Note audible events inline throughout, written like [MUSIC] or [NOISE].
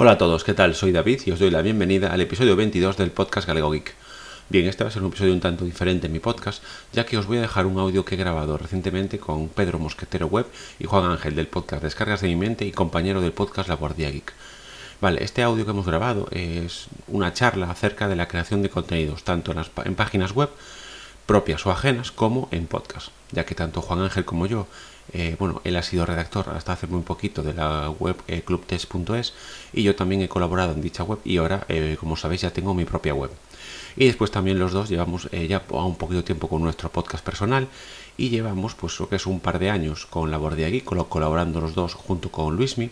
Hola a todos, ¿qué tal? Soy David y os doy la bienvenida al episodio 22 del podcast Galego Geek. Bien, este va a ser un episodio un tanto diferente en mi podcast, ya que os voy a dejar un audio que he grabado recientemente con Pedro Mosquetero Web y Juan Ángel del podcast Descargas de mi mente y compañero del podcast La Guardia Geek. Vale, este audio que hemos grabado es una charla acerca de la creación de contenidos, tanto en, en páginas web propias o ajenas como en podcast, ya que tanto Juan Ángel como yo eh, bueno, él ha sido redactor hasta hace muy poquito de la web eh, clubtest.es y yo también he colaborado en dicha web y ahora, eh, como sabéis, ya tengo mi propia web. Y después también los dos llevamos ya un poquito tiempo con nuestro podcast personal y llevamos pues lo que es un par de años con la Bordia Geek, colaborando los dos junto con Luismi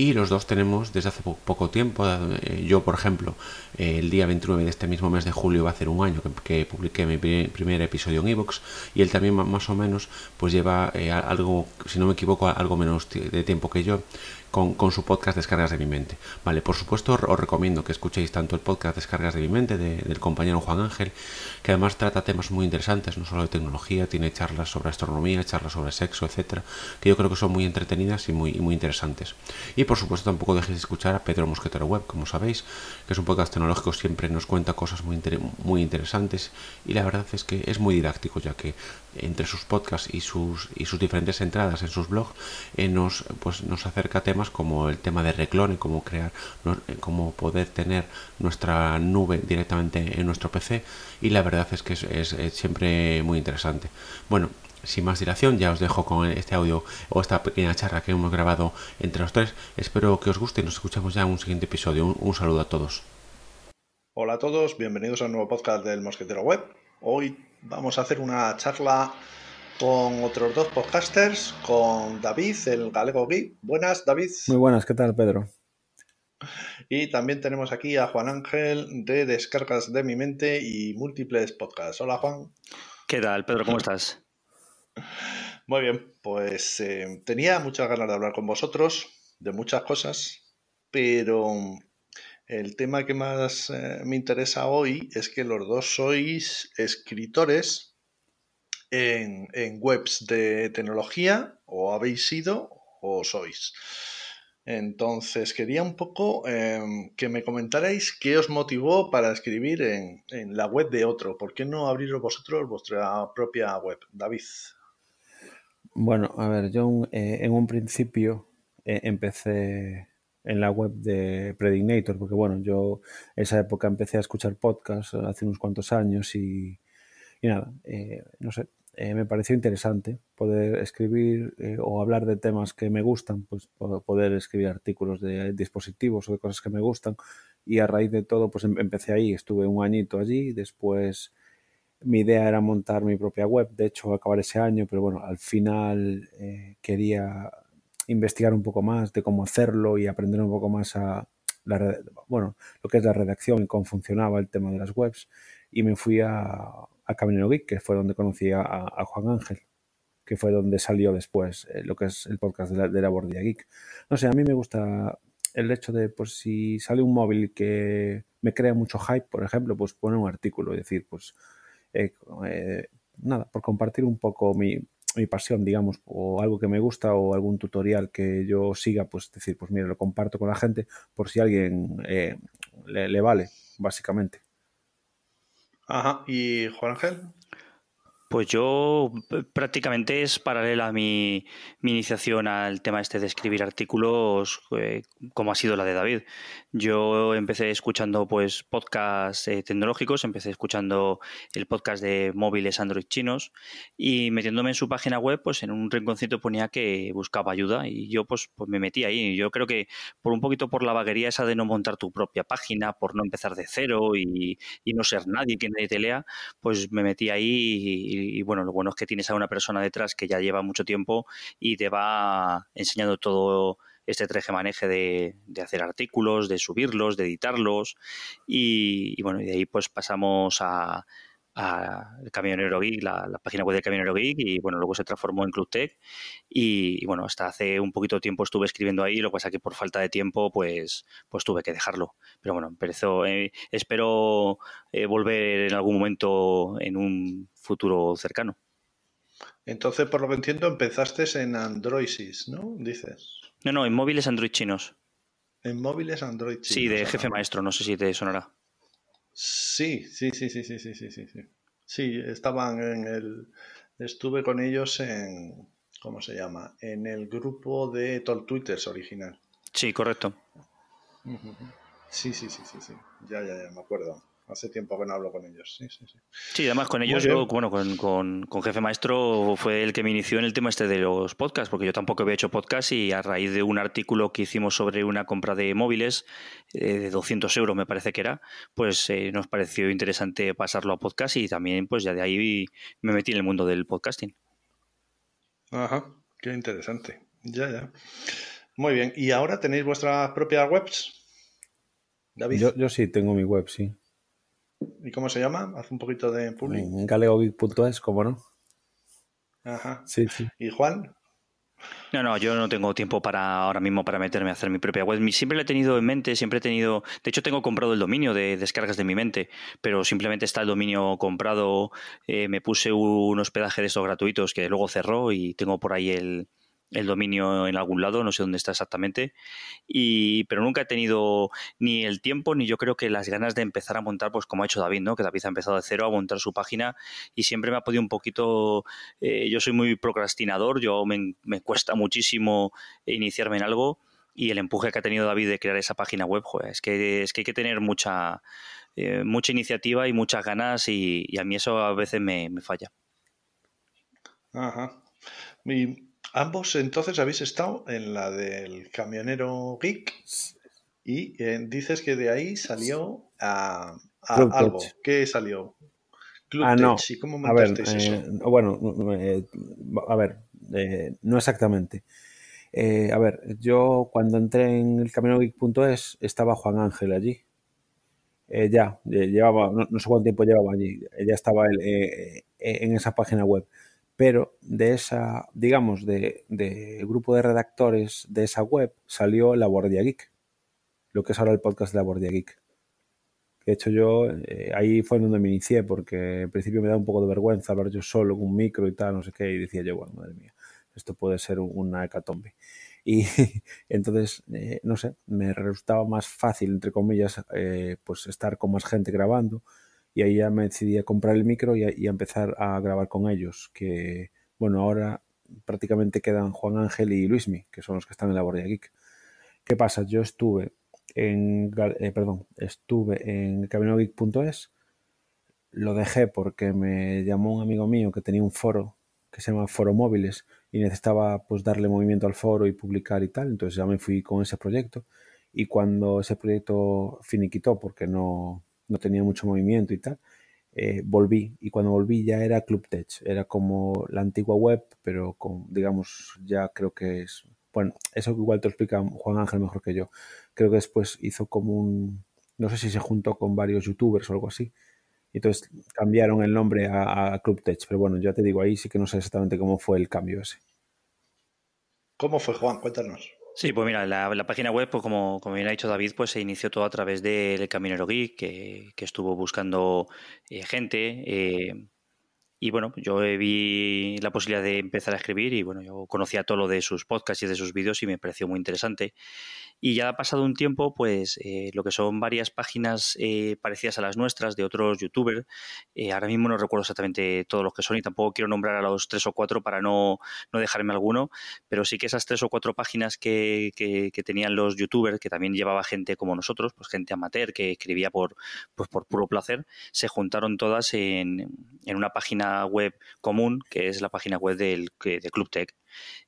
y los dos tenemos desde hace poco tiempo, eh, yo por ejemplo, eh, el día 29 de este mismo mes de julio va a ser un año que, publiqué mi primer, episodio en Evox y él también más o menos pues lleva eh, algo, si no me equivoco, algo menos de tiempo que yo con, su podcast Descargas de mi mente. Vale, por supuesto os recomiendo que escuchéis tanto el podcast Descargas de mi mente del compañero Juan Ángel, que además trata temas muy interesantes, no solo de tecnología, tiene charlas sobre astronomía, charlas sobre sexo, etcétera, que yo creo que son muy entretenidas y muy, muy interesantes. Y por supuesto tampoco dejéis de escuchar a Pedro Mosquetero Web, como sabéis, que es un podcast tecnológico, siempre nos cuenta cosas muy, muy interesantes y la verdad es que es muy didáctico, ya que entre sus podcasts y sus, y sus diferentes entradas en sus blogs eh, nos, pues, nos acerca temas como el tema de reclone, cómo crear, eh, cómo poder tener nuestra nube directamente en nuestro PC y la verdad es que es, siempre muy interesante. Bueno, sin más dilación, ya os dejo con este audio o esta pequeña charla que hemos grabado entre los tres. Espero que os guste y nos escuchamos ya en un siguiente episodio. un saludo a todos. Hola a todos, bienvenidos a un nuevo podcast del Mosquetero Web. Hoy vamos a hacer una charla con otros dos podcasters, con David, el Galego Geek. Buenas, David. Muy buenas, ¿qué tal, Pedro? Y también tenemos aquí a Juan Ángel de Descargas de mi mente y múltiples podcasts. Hola, Juan. ¿Qué tal, Pedro? ¿Cómo estás? Muy bien, pues eh, tenía muchas ganas de hablar con vosotros de muchas cosas, pero el tema que más eh, me interesa hoy es que los dos sois escritores en, webs de tecnología, o habéis sido o sois. Entonces, quería un poco em, que me comentarais qué os motivó para escribir en, la web de otro. ¿Por qué no abriros vosotros vuestra propia web? David. Bueno, a ver, yo eh, en un principio eh, empecé en la web de Predignator, porque bueno, yo esa época empecé a escuchar podcasts hace unos cuantos años y, nada, eh, no sé, eh, me pareció interesante poder escribir eh, o hablar de temas que me gustan, pues poder escribir artículos de dispositivos o de cosas que me gustan. Y a raíz de todo pues em, empecé ahí, estuve un añito allí, después mi idea era montar mi propia web, de hecho acabar ese año, pero bueno, al final eh, quería investigar un poco más de cómo hacerlo y aprender un poco más a la, bueno, lo que es la redacción y cómo funcionaba el tema de las webs. Y me fui a, a Caminero Geek, que fue donde conocí a, Juan Ángel, que fue donde salió después eh, lo que es el podcast de la, de la Bordilla Geek. No sé, a mí me gusta el hecho de, pues si sale un móvil que me crea mucho hype, por ejemplo, pues poner un artículo y decir, pues, eh, eh, nada, por compartir un poco mi, pasión, digamos, o algo que me gusta o algún tutorial que yo siga, pues decir, pues mira, lo comparto con la gente por si a alguien le vale, básicamente. Ajá. ¿Y Juan Ángel? Pues yo prácticamente es paralela a mi, iniciación al tema este de escribir artículos, eh, como ha sido la de David. Yo empecé escuchando pues podcasts eh, tecnológicos, empecé escuchando el podcast de móviles Android chinos y metiéndome en su página web, pues en un rinconcito ponía que buscaba ayuda y yo pues, pues me metí ahí. Yo creo que por un poquito por la vaguería esa de no montar tu propia página, por no empezar de cero y, no ser nadie, que nadie te lea, pues me metí ahí y y, bueno, lo bueno es que tienes a una persona detrás que ya lleva mucho tiempo y te va enseñando todo este maneje de, de hacer artículos, de subirlos, de editarlos y, bueno, y de ahí pues pasamos a, Camionero Geek, la, página web de Camionero Geek y bueno, luego se transformó en Club Tech y, bueno, hasta hace un poquito de tiempo estuve escribiendo ahí, lo que pasa que por falta de tiempo pues, pues tuve que dejarlo. Pero bueno, empezó, eh, espero eh, volver en algún momento en un futuro cercano. Entonces, por lo que entiendo, empezaste en Android, ¿no? Dices. No, no, en móviles Android chinos. En móviles Android. Sí, de jefe maestro, no sé si te sonará. Sí, sí, sí, sí, sí, sí, sí, sí. Sí, estaban en el. Estuve con ellos en. ¿Cómo se llama? En el grupo de Tol Twitters original. Sí, correcto. Sí, sí, sí, sí, sí. Ya, ya, ya, me acuerdo. Hace tiempo que no hablo con ellos. Sí, sí, sí. Sí, además con ellos, yo, bueno, con, con, con, Jefe Maestro fue el que me inició en el tema este de los podcasts, porque yo tampoco había hecho podcast y a raíz de un artículo que hicimos sobre una compra de móviles eh, de 200 euros, me parece que era, pues eh, nos pareció interesante pasarlo a podcast y también, pues ya de ahí me metí en el mundo del podcasting. Ajá, qué interesante. Ya, ya. Muy bien. ¿Y ahora tenéis vuestras propias webs? David. Yo, sí tengo mi web, sí. ¿Y cómo se llama? Haz un poquito de public. En galegogeek.es, ¿cómo no? Ajá. Sí, sí. ¿Y Juan? No, no, yo no tengo tiempo para ahora mismo para meterme a hacer mi propia web. Siempre lo he tenido en mente, siempre he tenido. De hecho, tengo comprado el dominio de descargas de mi mente, pero simplemente está el dominio comprado. Eh, me puse un hospedaje de estos gratuitos que luego cerró y tengo por ahí el, el dominio en algún lado, no sé dónde está exactamente, y, pero nunca he tenido ni el tiempo ni yo creo que las ganas de empezar a montar, pues como ha hecho David, ¿no? que David ha empezado de cero a montar su página y siempre me ha podido un poquito, eh, yo soy muy procrastinador, yo me, cuesta muchísimo iniciarme en algo y el empuje que ha tenido David de crear esa página web, es, que, es que hay que tener mucha, eh, mucha iniciativa y muchas ganas y, a mí eso a veces me, me falla. Ajá. Y Ambos entonces habéis estado en la del camionero geek y eh, dices que de ahí salió a, algo. ¿Qué salió? Club ah, no. ¿Y cómo a ver, eso? Eh, bueno, eh, a ver, no exactamente. a ver, yo cuando entré en el camionerogeek.es estaba Juan Ángel allí. ya, llevaba, no, sé cuánto tiempo llevaba allí, ya estaba él en esa página web pero de esa, digamos, de, grupo de redactores de esa web salió La Guardia Geek, lo que es ahora el podcast de La Guardia Geek. De hecho, yo eh, ahí fue donde me inicié, porque en principio me da un poco de vergüenza hablar yo solo con un micro y tal, no sé qué, y decía yo, bueno, madre mía, esto puede ser una hecatombe. Y [LAUGHS] entonces, eh, no sé, me resultaba más fácil, entre comillas, eh, pues estar con más gente grabando y ahí ya me decidí a comprar el micro y a, empezar a grabar con ellos, que bueno, ahora prácticamente quedan Juan Ángel y Luismi, que son los que están en la Bordia Geek. ¿Qué pasa? Yo estuve en, eh, perdón, estuve en caminogeek.es, lo dejé porque me llamó un amigo mío que tenía un foro que se llama Foro Móviles y necesitaba pues darle movimiento al foro y publicar y tal, entonces ya me fui con ese proyecto y cuando ese proyecto finiquitó porque no, no tenía mucho movimiento y tal, eh, volví. Y cuando volví ya era Club Tech, era como la antigua web, pero digamos, ya creo que es. Bueno, eso igual te explica Juan Ángel mejor que yo. Creo que después hizo como un. No sé si se juntó con varios youtubers o algo así. Y entonces cambiaron el nombre a, a Club Tech. Pero bueno, ya te digo, ahí sí que no sé exactamente cómo fue el cambio ese. ¿Cómo fue, Juan? Cuéntanos. Sí, pues mira, la, página web, pues como, como bien ha dicho David, pues se inició todo a través del Caminero Geek, que, que estuvo buscando eh, gente. Eh, y bueno, yo vi la posibilidad de empezar a escribir y bueno, yo conocía todo lo de sus podcasts y de sus vídeos y me pareció muy interesante. Y ya ha pasado un tiempo, pues eh, lo que son varias páginas eh, parecidas a las nuestras de otros youtubers, eh, ahora mismo no recuerdo exactamente todos los que son y tampoco quiero nombrar a los tres o cuatro para no, no dejarme alguno, pero sí que esas tres o cuatro páginas que, que, tenían los youtubers, que también llevaba gente como nosotros, pues gente amateur que escribía por, pues por puro placer, se juntaron todas en, en una página web común, que es la página web del, de Club Tech.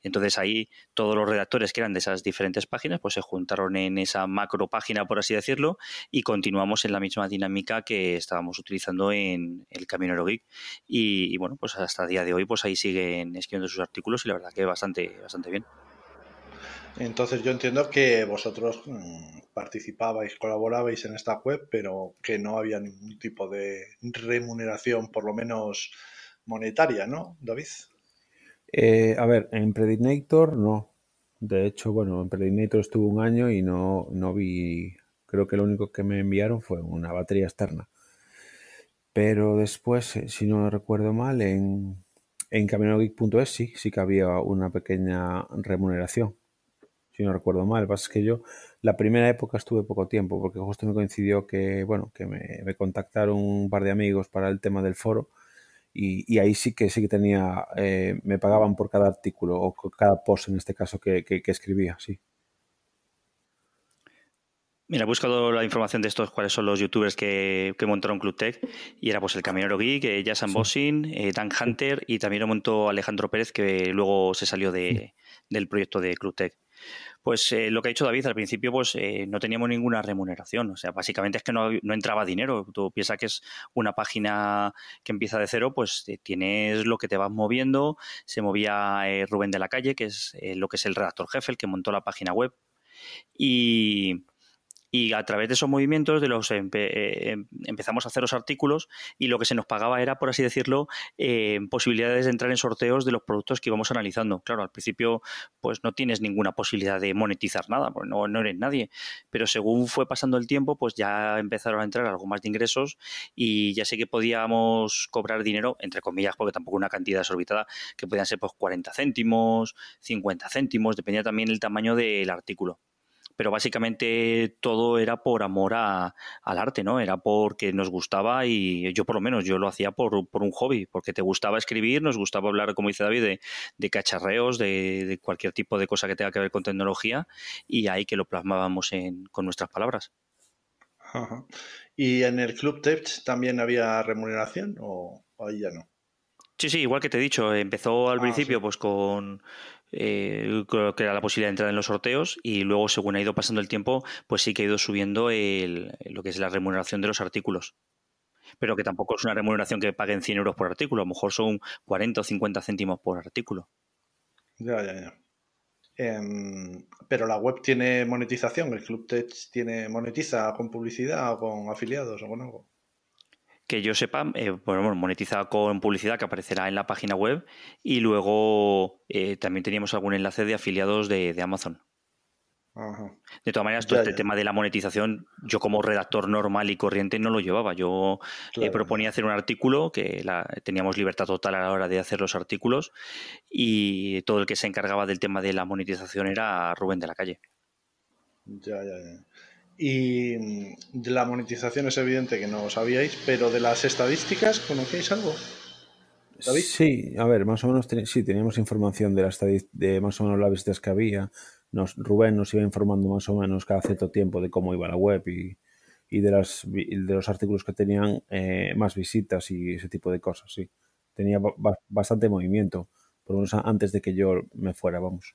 Entonces ahí todos los redactores que eran de esas diferentes páginas pues se juntaron en esa macro página, por así decirlo, y continuamos en la misma dinámica que estábamos utilizando en el Camino Geek. Y, bueno, pues hasta día de hoy pues ahí siguen escribiendo sus artículos y la verdad que bastante, bastante bien. Entonces yo entiendo que vosotros mm, participabais, colaborabais en esta web, pero que no había ningún tipo de remuneración, por lo menos monetaria, ¿no, David? Eh, a ver, en Predinator no. De hecho, bueno, en Predinator estuve un año y no, no vi. Creo que lo único que me enviaron fue una batería externa. Pero después, eh, si no recuerdo mal, en, en sí, sí que había una pequeña remuneración. Si no recuerdo mal. Lo que pasa es que yo la primera época estuve poco tiempo, porque justo me coincidió que, bueno, que me, contactaron un par de amigos para el tema del foro y, ahí sí que sí que tenía, eh, me pagaban por cada artículo o cada post en este caso que, que escribía, sí. Mira, he buscado la información de estos, cuáles son los youtubers que, montaron Club Tech, y era pues el Caminero Geek, eh, Jason Bossing, eh, Dan Hunter, y también lo montó Alejandro Pérez, que luego se salió de, del proyecto de Club Tech. Pues eh, lo que ha dicho David al principio, pues no teníamos ninguna remuneración. O sea, básicamente es que no, no, entraba dinero. Tú piensas que es una página que empieza de cero, pues tienes lo que te vas moviendo. Se movía Rubén de la Calle, que es lo que es el redactor jefe, el que montó la página web. Y, y a través de esos movimientos de los eh, em, empezamos a hacer los artículos y lo que se nos pagaba era, por así decirlo, eh, posibilidades de entrar en sorteos de los productos que íbamos analizando. Claro, al principio pues no tienes ninguna posibilidad de monetizar nada, porque no, eres nadie, pero según fue pasando el tiempo, pues ya empezaron a entrar algo más de ingresos y ya sé que podíamos cobrar dinero, entre comillas, porque tampoco una cantidad desorbitada, que podían ser pues 40 céntimos, 50 céntimos, dependía también el tamaño del artículo pero básicamente todo era por amor a, al arte, ¿no? Era porque nos gustaba y yo por lo menos yo lo hacía por, un hobby, porque te gustaba escribir, nos gustaba hablar, como dice David, de, cacharreos, de, cualquier tipo de cosa que tenga que ver con tecnología y ahí que lo plasmábamos en, con nuestras palabras. ¿Y en el Club Tech también había remuneración o ahí ya no? Sí, sí, igual que te he dicho, empezó al ah, principio pues con eh, creo que era la posibilidad de entrar en los sorteos y luego según ha ido pasando el tiempo, pues sí que ha ido subiendo lo que es la remuneración de los artículos. Pero que tampoco es una remuneración que paguen 100 euros por artículo, a lo mejor son 40 o 50 céntimos por artículo. Ya, ya, ya. Em, pero la web tiene monetización, el Club Tech tiene monetiza con publicidad o con afiliados o con algo que yo sepa, eh, bueno, monetiza con publicidad que aparecerá en la página web y luego eh, también teníamos algún enlace de afiliados de, Amazon. De todas maneras, todo este tema de la monetización, yo como redactor normal y corriente no lo llevaba. Yo eh, proponía hacer un artículo, que teníamos libertad total a la hora de hacer los artículos, y todo el que se encargaba del tema de la monetización era Rubén de la Calle. Ya, ya, ya. Y mm, de la monetización es evidente que no sabíais, pero de las estadísticas, ¿conocéis algo? Sí, a ver, más o menos sí, teníamos información de, las de más o menos las visitas que había. Nos, Rubén nos iba informando más o menos cada cierto tiempo de cómo iba la web y, y de, las, de los artículos que tenían eh, más visitas y ese tipo de cosas, sí. Tenía bastante movimiento, por lo menos antes de que yo me fuera, vamos.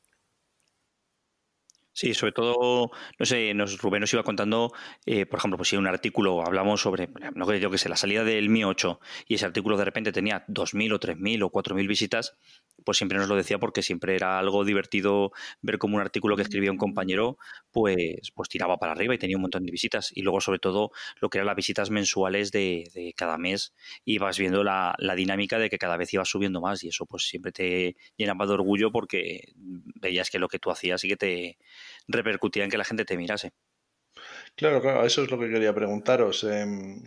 Sí, sobre todo, no sé, nos, Rubén nos iba contando, eh, por ejemplo, pues si un artículo hablamos sobre, no yo que sé, la salida del Mi 8 y ese artículo de repente tenía 2.000 o 3.000 o 4.000 visitas, pues siempre nos lo decía porque siempre era algo divertido ver cómo un artículo que escribía un compañero, pues, pues tiraba para arriba y tenía un montón de visitas. Y luego, sobre todo, lo que eran las visitas mensuales de, cada mes, ibas viendo la, la, dinámica de que cada vez ibas subiendo más y eso pues siempre te llenaba de orgullo porque veías que lo que tú hacías y que te repercutía en que la gente te mirase. Claro, claro, eso es lo que quería preguntaros. Em,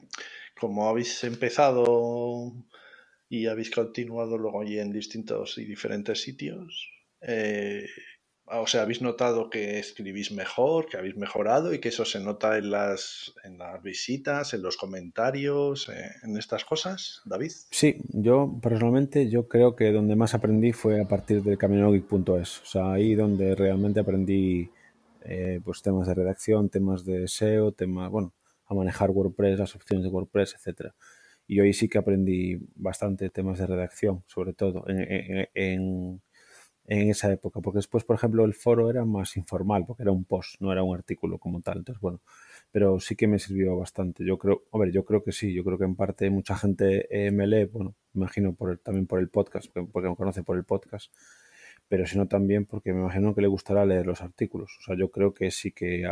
como habéis empezado y habéis continuado luego allí en distintos y diferentes sitios, eh, o sea, habéis notado que escribís mejor, que habéis mejorado y que eso se nota en las, en las visitas, en los comentarios, eh, en estas cosas, David. Sí, yo personalmente yo creo que donde más aprendí fue a partir de caminogeek.es, o sea, ahí donde realmente aprendí eh, pues temas de redacción, temas de SEO, temas, bueno, a manejar WordPress, las opciones de WordPress, etcétera. Y hoy sí que aprendí bastante temas de redacción, sobre todo en, en, esa época, porque después, por ejemplo, el foro era más informal, porque era un post, no era un artículo como tal. Entonces, bueno, pero sí que me sirvió bastante. Yo creo, a ver, yo creo que sí, yo creo que en parte mucha gente eh, me lee, bueno, imagino también por el podcast, porque me conoce por el podcast, pero sino también porque me imagino que le gustará leer los artículos. O sea, yo creo que sí que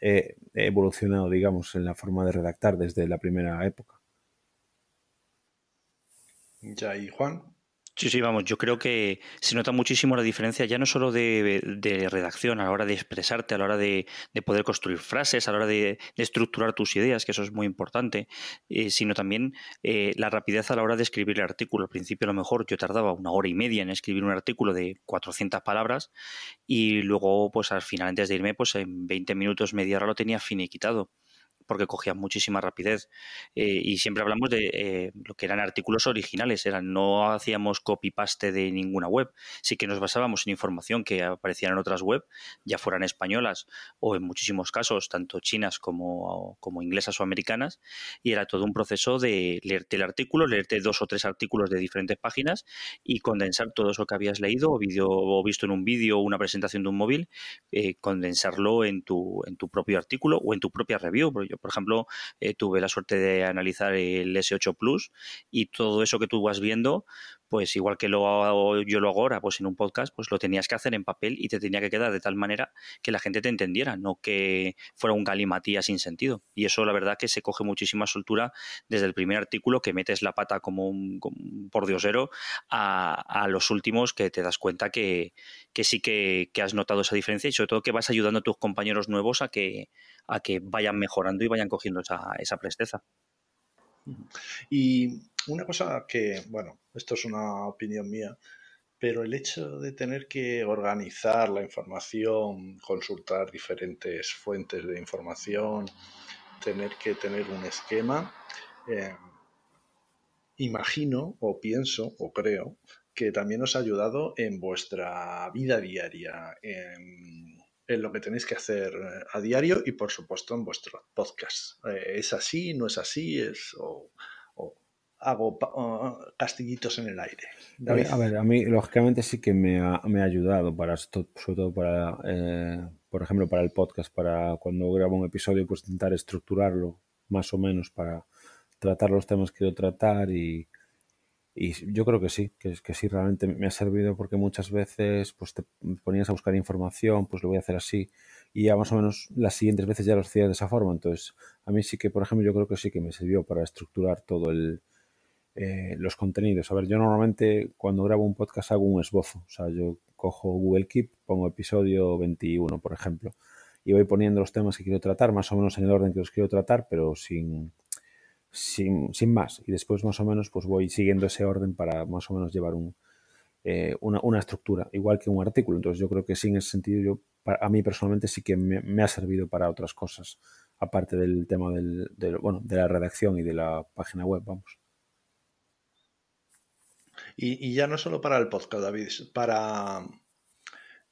he, evolucionado, digamos, en la forma de redactar desde la primera época. Ya, ¿y Juan? Sí, sí, vamos, yo creo que se nota muchísimo la diferencia ya no solo de, redacción, a la hora de expresarte, a la hora de, poder construir frases, a la hora de, estructurar tus ideas, que eso es muy importante, eh, sino también eh, la rapidez a la hora de escribir el artículo. Al principio a lo mejor yo tardaba una hora y media en escribir un artículo de 400 palabras y luego pues al final antes de irme pues en 20 minutos, media hora lo tenía finiquitado porque cogían muchísima rapidez. Eh, y siempre hablamos de eh, lo que eran artículos originales, eran, no hacíamos copy-paste de ninguna web, sí que nos basábamos en información que aparecía en otras web, ya fueran españolas o en muchísimos casos, tanto chinas como, como inglesas o americanas, y era todo un proceso de leerte el artículo, leerte dos o tres artículos de diferentes páginas y condensar todo eso que habías leído o, visto en un vídeo o una presentación de un móvil, eh, condensarlo en tu, en tu propio artículo o en tu propia review. Yo por ejemplo, eh, tuve la suerte de analizar el S8 Plus y todo eso que tú vas viendo, pues igual que lo yo lo hago ahora, pues en un podcast, pues lo tenías que hacer en papel y te tenía que quedar de tal manera que la gente te entendiera, no que fuera un galimatía sin sentido. Y eso la verdad que se coge muchísima soltura desde el primer artículo que metes la pata como un, pordiosero a, a, los últimos que te das cuenta que, sí que, has notado esa diferencia y sobre todo que vas ayudando a tus compañeros nuevos a que, a que vayan mejorando y vayan cogiendo esa, esa presteza. Y una cosa que, bueno, esto es una opinión mía, pero el hecho de tener que organizar la información, consultar diferentes fuentes de información, tener que tener un esquema, eh, imagino o pienso o creo que también os ha ayudado en vuestra vida diaria, lo que tenéis que hacer eh, a diario y por supuesto en vuestro podcast. Eh, ¿Es así? ¿No es así? ¿Es, o, hago castillitos en el aire. A ver, a mí lógicamente sí que me ha, me ha ayudado, para sobre todo para, eh, por ejemplo, para el podcast, para cuando grabo un episodio, pues intentar estructurarlo más o menos para tratar los temas que quiero tratar y, y yo creo que sí, que, que sí realmente me ha servido porque muchas veces pues te ponías a buscar información, pues lo voy a hacer así y ya más o menos las siguientes veces ya lo hacía de esa forma. Entonces, a mí sí que, por ejemplo, yo creo que sí que me sirvió para estructurar todo el, eh, los contenidos. A ver, yo normalmente cuando grabo un podcast hago un esbozo. O sea, yo cojo Google Keep, pongo episodio 21, por ejemplo, y voy poniendo los temas que quiero tratar, más o menos en el orden que los quiero tratar, pero sin, sin, sin más. Y después más o menos pues voy siguiendo ese orden para más o menos llevar un, eh, una, una, estructura, igual que un artículo. Entonces yo creo que sí, en ese sentido, yo, a mí personalmente sí que me, ha servido para otras cosas, aparte del tema del, del, bueno, de la redacción y de la página web, vamos. Y, ya no solo para el podcast, David, para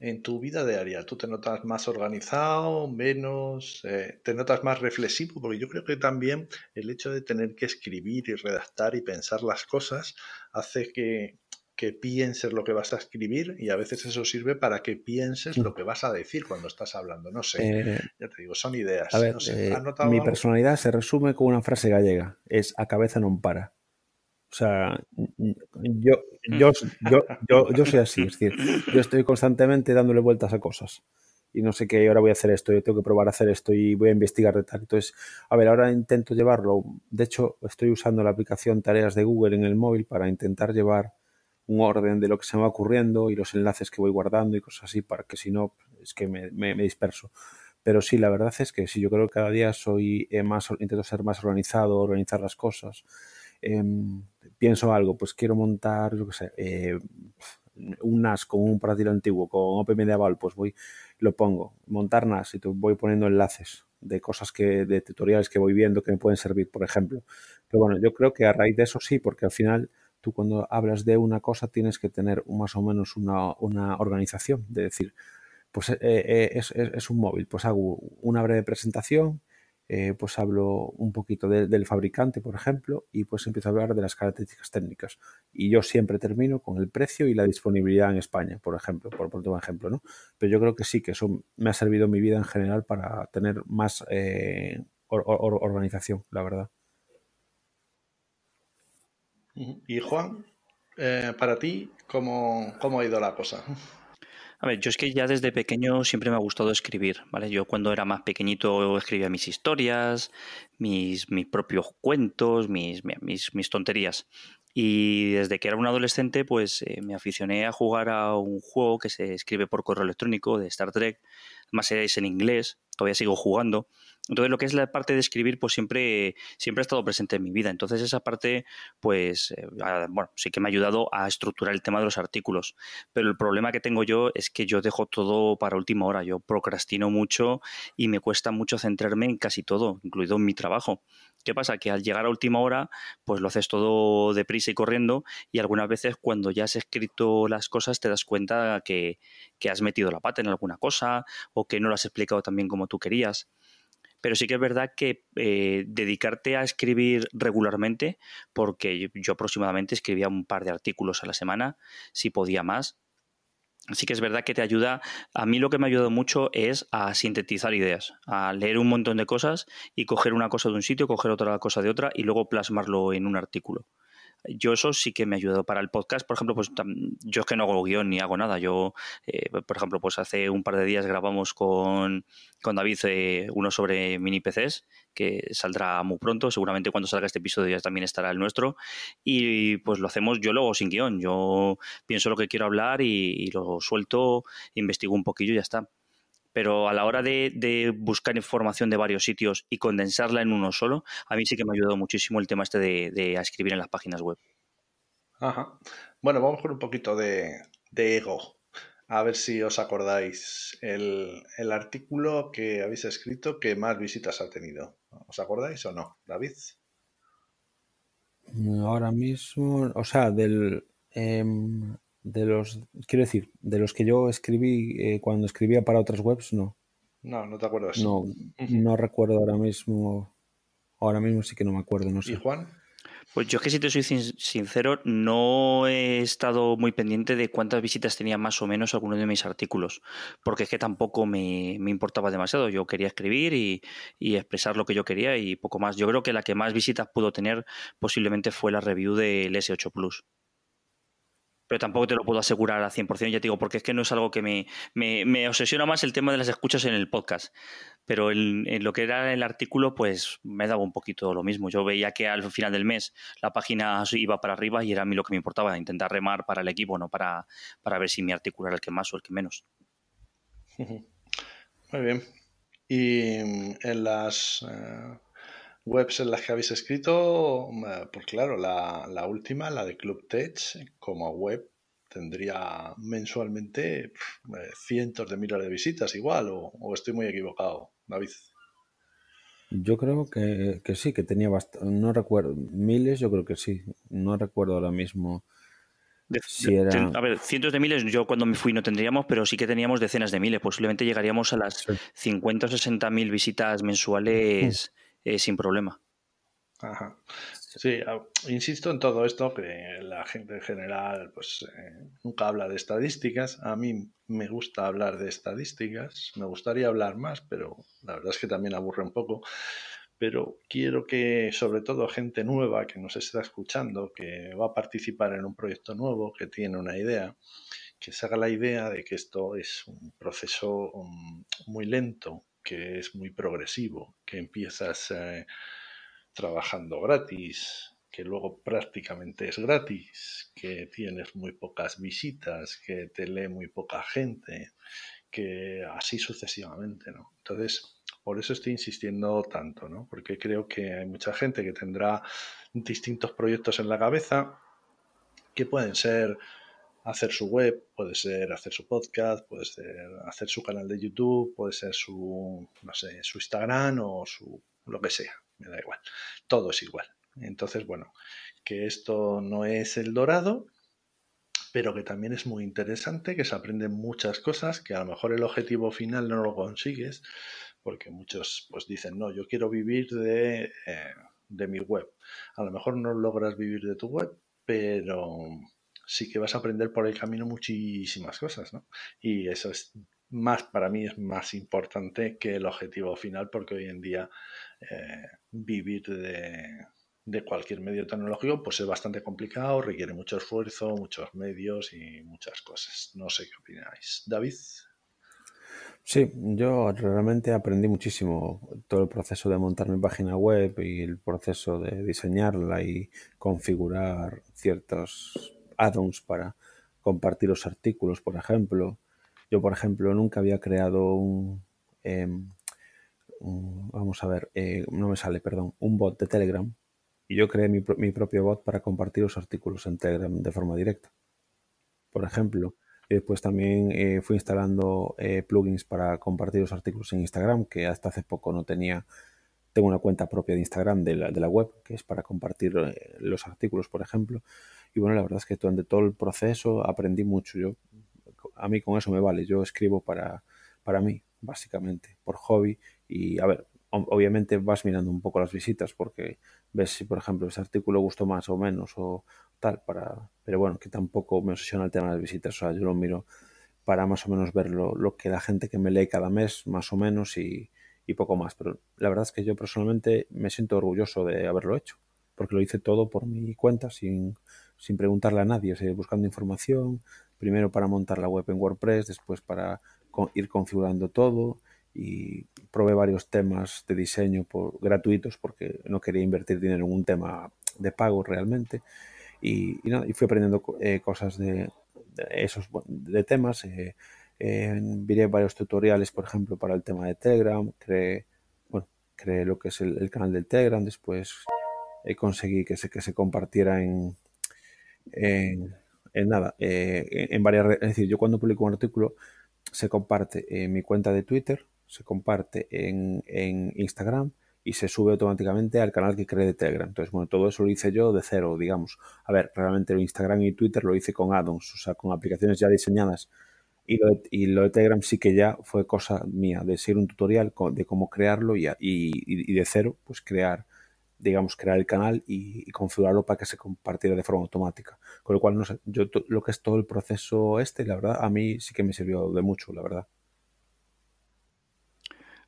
en tu vida diaria, ¿tú te notas más organizado, menos, eh, te notas más reflexivo? Porque yo creo que también el hecho de tener que escribir y redactar y pensar las cosas hace que, que pienses lo que vas a escribir y a veces eso sirve para que pienses lo que vas a decir cuando estás hablando. No sé, eh, ya te digo, son ideas. A ver, eh, mi personalidad se resume con una frase gallega, es a cabeza no para. O sea, yo, yo, yo, [LAUGHS] yo, yo soy así, es decir, yo estoy constantemente dándole vueltas a cosas y no sé qué, ahora voy a hacer esto, yo tengo que probar a hacer esto y voy a investigar de tal. Entonces, a ver, ahora intento llevarlo. De hecho, estoy usando la aplicación Tareas de Google en el móvil para intentar llevar un orden de lo que se me va ocurriendo y los enlaces que voy guardando y cosas así, para que si no, es que me, me, disperso. Pero sí, la verdad es que sí, yo creo que cada día soy eh, más, intento ser más organizado, organizar las cosas. Em, pienso algo, pues quiero montar, yo qué sé, eh, un NAS con un portátil antiguo, con OpenMediaval, pues voy, lo pongo, montar NAS y voy poniendo enlaces de cosas que, de tutoriales que voy viendo que me pueden servir, por ejemplo. Pero bueno, yo creo que a raíz de eso sí, porque al final tú cuando hablas de una cosa tienes que tener más o menos una, una organización, de decir, pues eh, eh, es, es, un móvil, pues hago una breve presentación, eh, pues hablo un poquito del fabricante, por ejemplo, y pues empiezo a hablar de las características técnicas. Y yo siempre termino con el precio y la disponibilidad en España, por ejemplo, por poner un ejemplo, ¿no? Pero yo creo que sí, que eso me ha servido en mi vida en general para tener más eh, organización, la verdad. Y Juan, eh, para ti, ¿cómo, ¿cómo ha ido la cosa? A ver, yo es que ya desde pequeño siempre me ha gustado escribir, ¿vale? Yo cuando era más pequeñito escribía mis historias, mis, mis propios cuentos, mis, mis, tonterías. Y desde que era un adolescente, pues eh, me aficioné a jugar a un juego que se escribe por correo electrónico de Star Trek, más es en inglés, todavía sigo jugando. Entonces, lo que es la parte de escribir, pues siempre, siempre ha estado presente en mi vida. Entonces, esa parte, pues, eh, bueno, sí que me ha ayudado a estructurar el tema de los artículos. Pero el problema que tengo yo es que yo dejo todo para última hora. Yo procrastino mucho y me cuesta mucho centrarme en casi todo, incluido en mi trabajo. ¿Qué pasa? Que al llegar a última hora, pues lo haces todo deprisa y corriendo y algunas veces cuando ya has escrito las cosas te das cuenta que, que has metido la pata en alguna cosa o que no lo has explicado también como tú querías. Pero sí que es verdad que eh, dedicarte a escribir regularmente, porque yo aproximadamente escribía un par de artículos a la semana, si podía más, Así que es verdad que te ayuda, a mí lo que me ha ayudado mucho es a sintetizar ideas, a leer un montón de cosas y coger una cosa de un sitio, coger otra cosa de otra y luego plasmarlo en un artículo yo eso sí que me ayudado para el podcast. Por ejemplo, pues yo es que no hago guion ni hago nada. Yo, eh, por ejemplo, pues hace un par de días grabamos con, con David eh, uno sobre mini PCs, que saldrá muy pronto. Seguramente cuando salga este episodio ya también estará el nuestro. Y pues lo hacemos yo luego sin guion. Yo pienso lo que quiero hablar y, y lo suelto, investigo un poquillo y ya está pero a la hora de, buscar información de varios sitios y condensarla en uno solo, a mí sí que me ha ayudado muchísimo el tema este de, escribir en las páginas web. Ajá. Bueno, vamos con un poquito de, ego. A ver si os acordáis el, el, artículo que habéis escrito que más visitas ha tenido. ¿Os acordáis o no, David? Ahora mismo, o sea, del, em, de los, quiero decir, de los que yo escribí eh, cuando escribía para otras webs, no. No, no te acuerdas. No, no recuerdo ahora mismo. Ahora mismo sí que no me acuerdo, no sé. ¿Y Juan? Pues yo es que si te soy sincero, no he estado muy pendiente de cuántas visitas tenía más o menos alguno de mis artículos, porque es que tampoco me, importaba demasiado. Yo quería escribir y, y, expresar lo que yo quería y poco más. Yo creo que la que más visitas pudo tener posiblemente fue la review del S8 Plus pero tampoco te lo puedo asegurar al 100%, ya te digo, porque es que no es algo que me, me, obsesiona más el tema de las escuchas en el podcast. Pero en, lo que era el artículo, pues me daba un poquito lo mismo. Yo veía que al final del mes la página iba para arriba y era a mí lo que me importaba, intentar remar para el equipo, no para, para ver si mi artículo era el que más o el que menos. Muy bien. Y en las... Eh, webs en las que habéis escrito, pues claro, la, última, la de Club Tech, como web tendría mensualmente eh, cientos de miles de visitas igual, o, estoy muy equivocado, David. Yo creo que, sí, que tenía bastante, no recuerdo, miles yo creo que sí, no recuerdo ahora mismo. si era... A ver, cientos de miles yo cuando me fui no tendríamos, pero sí que teníamos decenas de miles. Posiblemente llegaríamos a las 50 o 60 mil visitas mensuales eh, sin problema. Ajá. Sí, insisto en todo esto, que la gente en general pues eh, nunca habla de estadísticas. A mí me gusta hablar de estadísticas, me gustaría hablar más, pero la verdad es que también aburre un poco. Pero quiero que sobre todo gente nueva que nos está escuchando, que va a participar en un proyecto nuevo, que tiene una idea, que se haga la idea de que esto es un proceso um, muy lento, que es muy progresivo, que empiezas eh, trabajando gratis, que luego prácticamente es gratis, que tienes muy pocas visitas, que te lee muy poca gente, que así sucesivamente, ¿no? Entonces, por eso estoy insistiendo tanto, ¿no? Porque creo que hay mucha gente que tendrá distintos proyectos en la cabeza que pueden ser hacer su web, puede ser hacer su podcast, puede ser hacer su canal de YouTube, puede ser su, no sé, su Instagram o su lo que sea, me da igual. Todo es igual. Entonces, bueno, que esto no es el dorado, pero que también es muy interesante, que se aprenden muchas cosas, que a lo mejor el objetivo final no lo consigues, porque muchos pues dicen, no, yo quiero vivir de, eh, de mi web. A lo mejor no logras vivir de tu web, pero sí que vas a aprender por el camino muchísimas cosas, ¿no? Y eso es más, para mí es más importante que el objetivo final, porque hoy en día eh, vivir de, de cualquier medio tecnológico pues es bastante complicado, requiere mucho esfuerzo, muchos medios y muchas cosas. No sé qué opináis. David. Sí, yo realmente aprendí muchísimo todo el proceso de montar mi página web y el proceso de diseñarla y configurar ciertos add-ons para compartir los artículos, por ejemplo. Yo, por ejemplo, nunca había creado un, em, vamos a ver, eh, no me sale, perdón, un bot de Telegram y yo creé mi, mi propio bot para compartir los artículos en Telegram de forma directa. Por ejemplo, y después también eh, fui instalando eh, plugins para compartir los artículos en Instagram, que hasta hace poco no tenía. Tengo una cuenta propia de Instagram de la, de la web, que es para compartir eh, los artículos, por ejemplo. Y bueno, la verdad es que durante todo el proceso aprendí mucho. Yo, a mí con eso me vale. Yo escribo para, para mí, básicamente, por hobby. Y a ver, obviamente vas mirando un poco las visitas porque ves si, por ejemplo, ese artículo gustó más o menos o, tal, para, pero bueno, que tampoco me obsesiona el tema de las visitas, o sea, yo lo miro para más o menos ver lo, que la gente que me lee cada mes, más o menos, y, poco más. Pero la verdad es que yo personalmente me siento orgulloso de haberlo hecho, porque lo hice todo por mi cuenta, sin, sin preguntarle a nadie, o buscando información, primero para montar la web en WordPress, después para ir configurando todo y probé varios temas de diseño gratuitos porque no quería invertir dinero en un tema de pago realmente y, y, fui aprendiendo eh, cosas de, esos de temas. Eh, varios tutoriales, por ejemplo, para el tema de Telegram. Creé lo que es el, canal del Telegram. Después eh, conseguí que se, que se compartiera en, en, nada, eh, en varias redes. Es decir, yo cuando publico un artículo se comparte en mi cuenta de Twitter, se comparte en, en Instagram y se sube automáticamente al canal que cree de Telegram. Entonces, bueno, todo eso lo hice yo de cero, digamos. A ver, realmente Instagram y Twitter lo hice con addons, o sea, con aplicaciones ya diseñadas. Y lo, de, y lo de Telegram sí que ya fue cosa mía, de seguir un tutorial de cómo crearlo y, de cero, pues crear, digamos, crear el canal y, configurarlo para que se compartiera de forma automática. Con lo cual, no sé, yo lo que es todo el proceso este, la verdad, a mí sí que me sirvió de mucho, la verdad.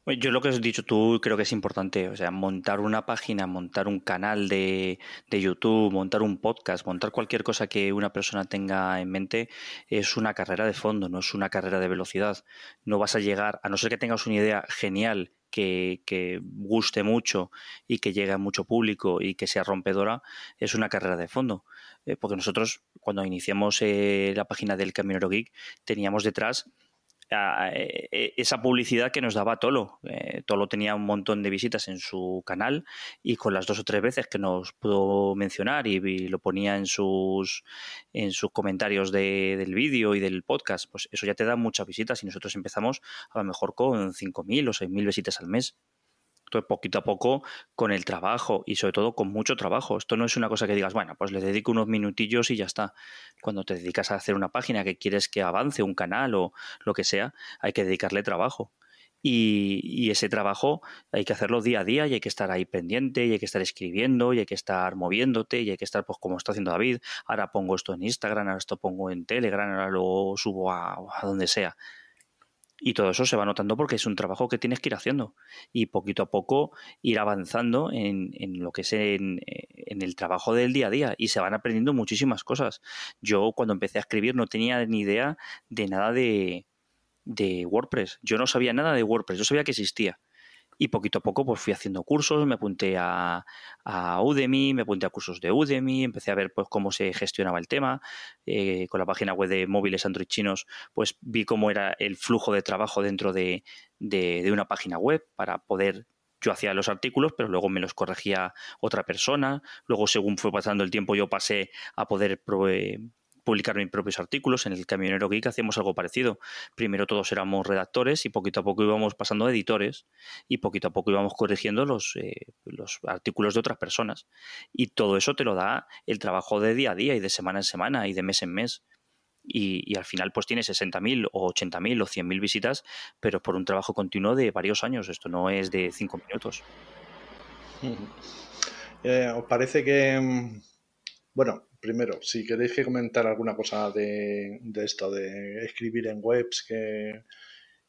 Yo lo que has dicho tú creo que es importante, o sea, montar una página, montar un canal de, de, YouTube, montar un podcast, montar cualquier cosa que una persona tenga en mente es una carrera de fondo, no es una carrera de velocidad. No vas a llegar, a no ser que tengas una idea genial que, que, guste mucho y que llegue a mucho público y que sea rompedora, es una carrera de fondo. Eh, porque nosotros, cuando iniciamos eh, la página del Camionero Geek, teníamos detrás e, e, esa publicidad que nos daba Tolo. Eh, Tolo tenía un montón de visitas en su canal y con las dos o tres veces que nos pudo mencionar y, lo ponía en sus, en sus comentarios del vídeo y del podcast, pues eso ya te da muchas visitas y nosotros empezamos a lo mejor con 5.000 o 6.000 visitas al mes poquito a poco, con el trabajo y sobre todo con mucho trabajo. Esto no es una cosa que digas, bueno, pues le dedico unos minutillos y ya está. Cuando te dedicas a hacer una página que quieres que avance, un canal o lo que sea, hay que dedicarle trabajo. Y, ese trabajo hay que hacerlo día a día y hay que estar ahí pendiente y hay que estar escribiendo y hay que estar moviéndote y hay que estar pues como está haciendo David, ahora pongo esto en Instagram, ahora esto pongo en Telegram, ahora lo subo a, a donde sea. Y todo eso se va notando porque es un trabajo que tienes que ir haciendo y poquito a poco ir avanzando en, lo que es en, el trabajo del día a día y se van aprendiendo muchísimas cosas. Yo cuando empecé a escribir no tenía ni idea de nada de, de WordPress. Yo no sabía nada de WordPress, yo sabía que existía y poquito a poco pues fui haciendo cursos, me apunté a, Udemy, me apunté a cursos de Udemy, empecé a ver pues cómo se gestionaba el tema, eh, con la página web de móviles Android chinos pues vi cómo era el flujo de trabajo dentro de, de una página web para poder yo hacía los artículos, pero luego me los corregía otra persona. Luego, según fue pasando el tiempo, yo pasé a poder publicar mis propios artículos. En el Camionero Geek hacíamos algo parecido. Primero todos éramos redactores y poquito a poco íbamos pasando a editores y poquito a poco íbamos corrigiendo los, eh, los artículos de otras personas. Y todo eso te lo da el trabajo de día a día y de semana en semana y de mes en mes. Y, al final pues tiene 60.000 o 80.000 o 100.000 visitas, pero por un trabajo continuo de varios años. Esto no es de cinco minutos. [LAUGHS] Eh, ¿Os parece que, mm, bueno, primero, si queréis que comentar alguna cosa de, esto, de escribir en webs que,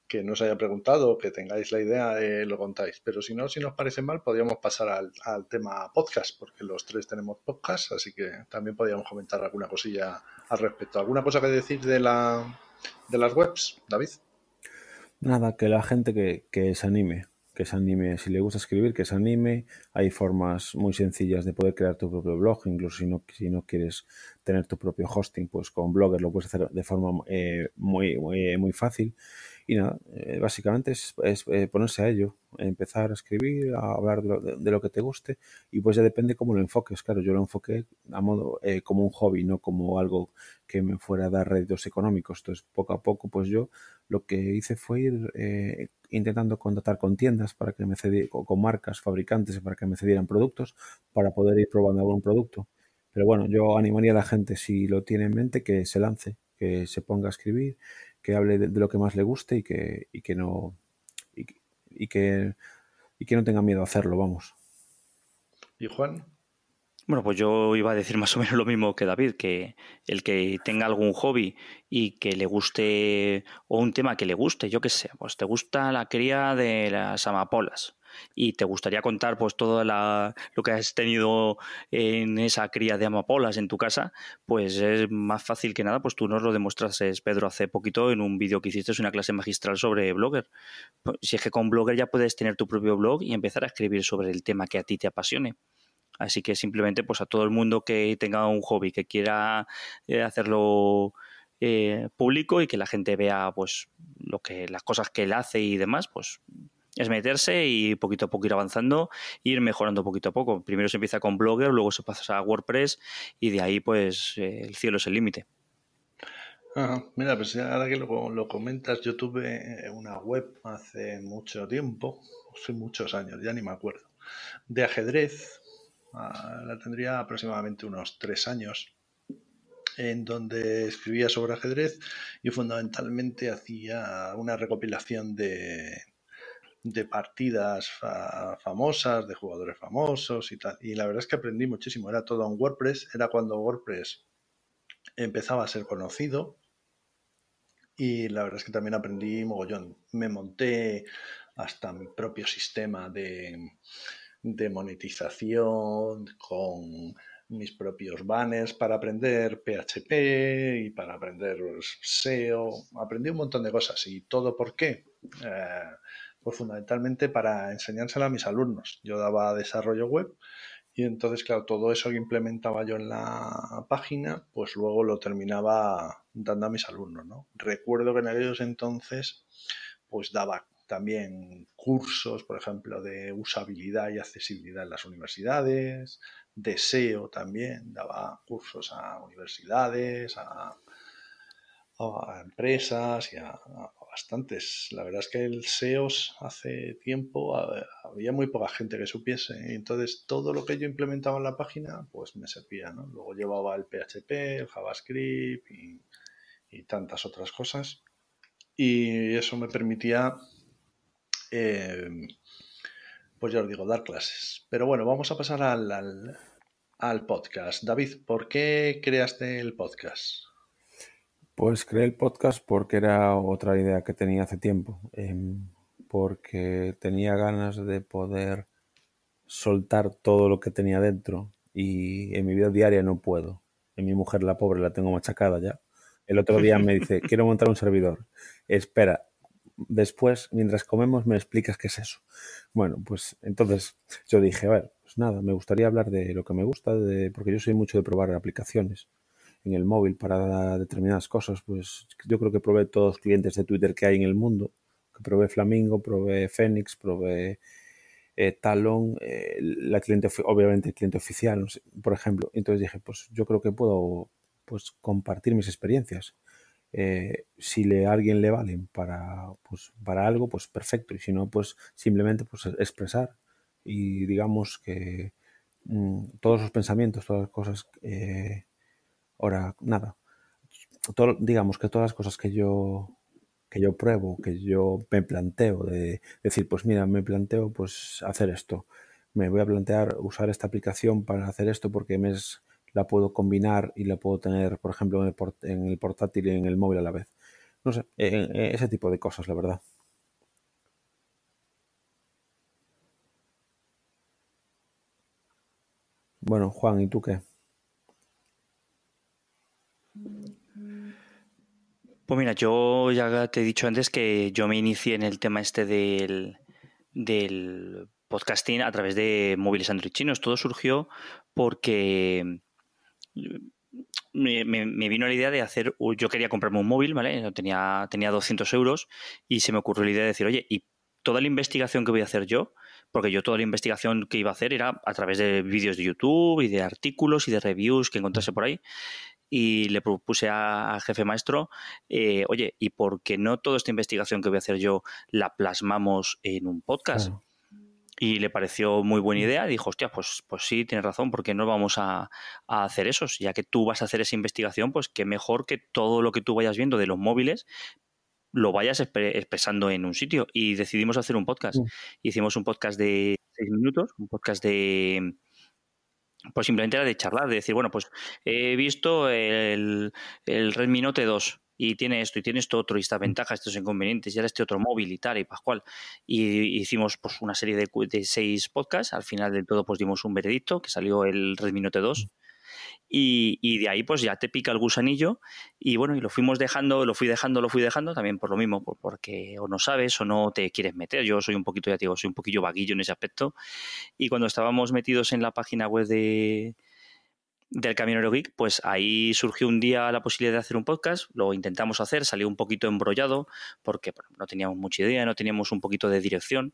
que no os haya preguntado, que tengáis la idea, eh, lo contáis. Pero si no, si nos parece mal, podríamos pasar al, tema podcast, porque los tres tenemos podcast, así que también podríamos comentar alguna cosilla al respecto. ¿Alguna cosa que decir de, la, de las webs, David? Nada, que la gente que, que se anime, que se anime, si le gusta escribir, que se anime. Hay formas muy sencillas de poder crear tu propio blog, incluso si no, si no quieres tener tu propio hosting, pues con Blogger lo puedes hacer de forma eh, muy, muy, muy fácil. Y nada, eh, básicamente es, eh, ponerse a ello, empezar a escribir, a hablar de lo, que te guste y pues ya depende cómo lo enfoques. Claro, yo lo enfoqué a modo eh, como un hobby, no como algo que me fuera a dar réditos económicos. Entonces, poco a poco, pues yo lo que hice fue ir intentando contactar con tiendas para que me cedieran, con marcas, fabricantes para que me cedieran productos para poder ir probando algún producto. Pero bueno, yo animaría a la gente, si lo tiene en mente, que se lance, que se ponga a escribir que hable de, lo que más le guste y que, y que no y, que, y que no tenga miedo a hacerlo, vamos. ¿Y Juan? Bueno, pues yo iba a decir más o menos lo mismo que David, que el que tenga algún hobby y que le guste, o un tema que le guste, yo qué sé, pues te gusta la cría de las amapolas y te gustaría contar pues todo lo que has tenido en esa cría de amapolas en tu casa, pues es más fácil que nada, pues tú nos lo demostrases, Pedro, hace poquito en un vídeo que hiciste una clase magistral sobre Blogger. Pues, si es que con Blogger ya puedes tener tu propio blog y empezar a escribir sobre el tema que a ti te apasione. Así que simplemente pues a todo el mundo que tenga un hobby, que quiera eh, hacerlo eh, público y que la gente vea pues lo que las cosas que él hace y demás, pues es meterse y poquito a poco ir avanzando, ir mejorando poquito a poco. Primero se empieza con Blogger, luego se pasa a WordPress y de ahí pues eh, el cielo es el límite. mira, pues ahora que lo, comentas, yo tuve una web hace mucho tiempo, hace muchos años, ya ni me acuerdo, de ajedrez, ah, la tendría aproximadamente unos tres años, en donde escribía sobre ajedrez y fundamentalmente hacía una recopilación de, de partidas famosas, de jugadores famosos y tal. Y la verdad es que aprendí muchísimo. Era todo en WordPress. Era cuando WordPress empezaba a ser conocido. Y la verdad es que también aprendí mogollón. Me monté hasta mi propio sistema de, de monetización con mis propios banners para aprender PHP y para aprender SEO. Aprendí un montón de cosas. ¿Y todo por qué? Eh, pues fundamentalmente para enseñárselo a mis alumnos. Yo daba desarrollo web y entonces, claro, todo eso que implementaba yo en la página, pues luego lo terminaba dando a mis alumnos, ¿no? Recuerdo que en aquellos entonces, pues daba también cursos, por ejemplo, de usabilidad y accesibilidad en las universidades, de SEO también, daba cursos a universidades, a, a empresas y a, bastantes. La verdad es que el SEOs hace tiempo había muy poca gente que supiese. entonces todo lo que yo implementaba en la página pues me servía. ¿no? Luego llevaba el PHP, el JavaScript y, tantas otras cosas. Y eso me permitía, eh, pues ya os digo, dar clases. Pero bueno, vamos a pasar al, al podcast. David, ¿por qué creaste el podcast? Pues creé el podcast porque era otra idea que tenía hace tiempo, em, porque tenía ganas de poder soltar todo lo que tenía dentro y en mi vida diaria no puedo. En mi mujer, la pobre, la tengo machacada ya. El otro día me dice, [LAUGHS] quiero montar un servidor. Espera, después, mientras comemos, me explicas qué es eso. Bueno, pues entonces yo dije, a ver, pues nada, me gustaría hablar de lo que me gusta, de, porque yo soy mucho de probar aplicaciones en el móvil para determinadas cosas, pues yo creo que probé todos los clientes de Twitter que hay en el mundo. Que probé Flamingo, probé Phoenix, probé eh, Talon, eh, la cliente, obviamente el cliente oficial, por ejemplo. Entonces dije, pues yo creo que puedo pues, compartir mis experiencias. Eh, si le, a alguien le valen para, pues, para algo, pues perfecto. Y si no, pues simplemente pues, expresar. Y digamos que mm, todos los pensamientos, todas las cosas Ahora, nada, digamos que todas las cosas que yo que yo pruebo, que yo me planteo de decir, pues mira, me planteo pues hacer esto. Me voy a plantear usar esta aplicación para hacer esto porque me la puedo combinar y la puedo tener, por ejemplo, en el, portátil y en el móvil a la vez. No sé, e, e, ese tipo de cosas, la verdad. Bueno, Juan, ¿y tú qué? Pues mira, yo ya te he dicho antes que yo me inicié en el tema este del, del podcasting a través de móviles Android chinos. Todo surgió porque me, vino la idea de hacer, yo quería comprarme un móvil, ¿vale? Tenía, tenía 200 euros y se me ocurrió la idea de decir, oye, y toda la investigación que voy a hacer yo, porque yo toda la investigación que iba a hacer era a través de vídeos de YouTube y de artículos y de reviews que encontrase por ahí. Y le propuse al jefe maestro, eh, oye, ¿y por qué no toda esta investigación que voy a hacer yo la plasmamos en un podcast? y le pareció muy buena idea. Dijo, hostia, pues, pues sí, tienes razón, porque no vamos a, hacer eso? Ya que tú vas a hacer esa investigación, pues qué mejor que todo lo que tú vayas viendo de los móviles lo vayas expresando en un sitio. Y decidimos hacer un podcast. Mm. Hicimos un podcast de seis minutos, un podcast de pues simplemente era de charlar, de decir, bueno, pues he visto el, el Redmi Note 2 y tiene esto y tiene esto otro y esta ventaja, estos inconvenientes y ahora este otro móvil y tal y pascual. Y hicimos pues una serie de, de seis podcasts, al final del todo pues dimos un veredicto que salió el Redmi Note 2 y, de ahí pues ya te pica el gusanillo y bueno, y lo fuimos dejando, lo fui dejando, lo fui dejando también por lo mismo, porque o no sabes o no te quieres meter. Yo soy un poquito, ya te digo, soy un poquillo vaguillo en ese aspecto y cuando estábamos metidos en la página web de, del Camionero Geek, pues ahí surgió un día la posibilidad de hacer un podcast, lo intentamos hacer, salió un poquito embrollado porque no teníamos mucha idea, no teníamos un poquito de dirección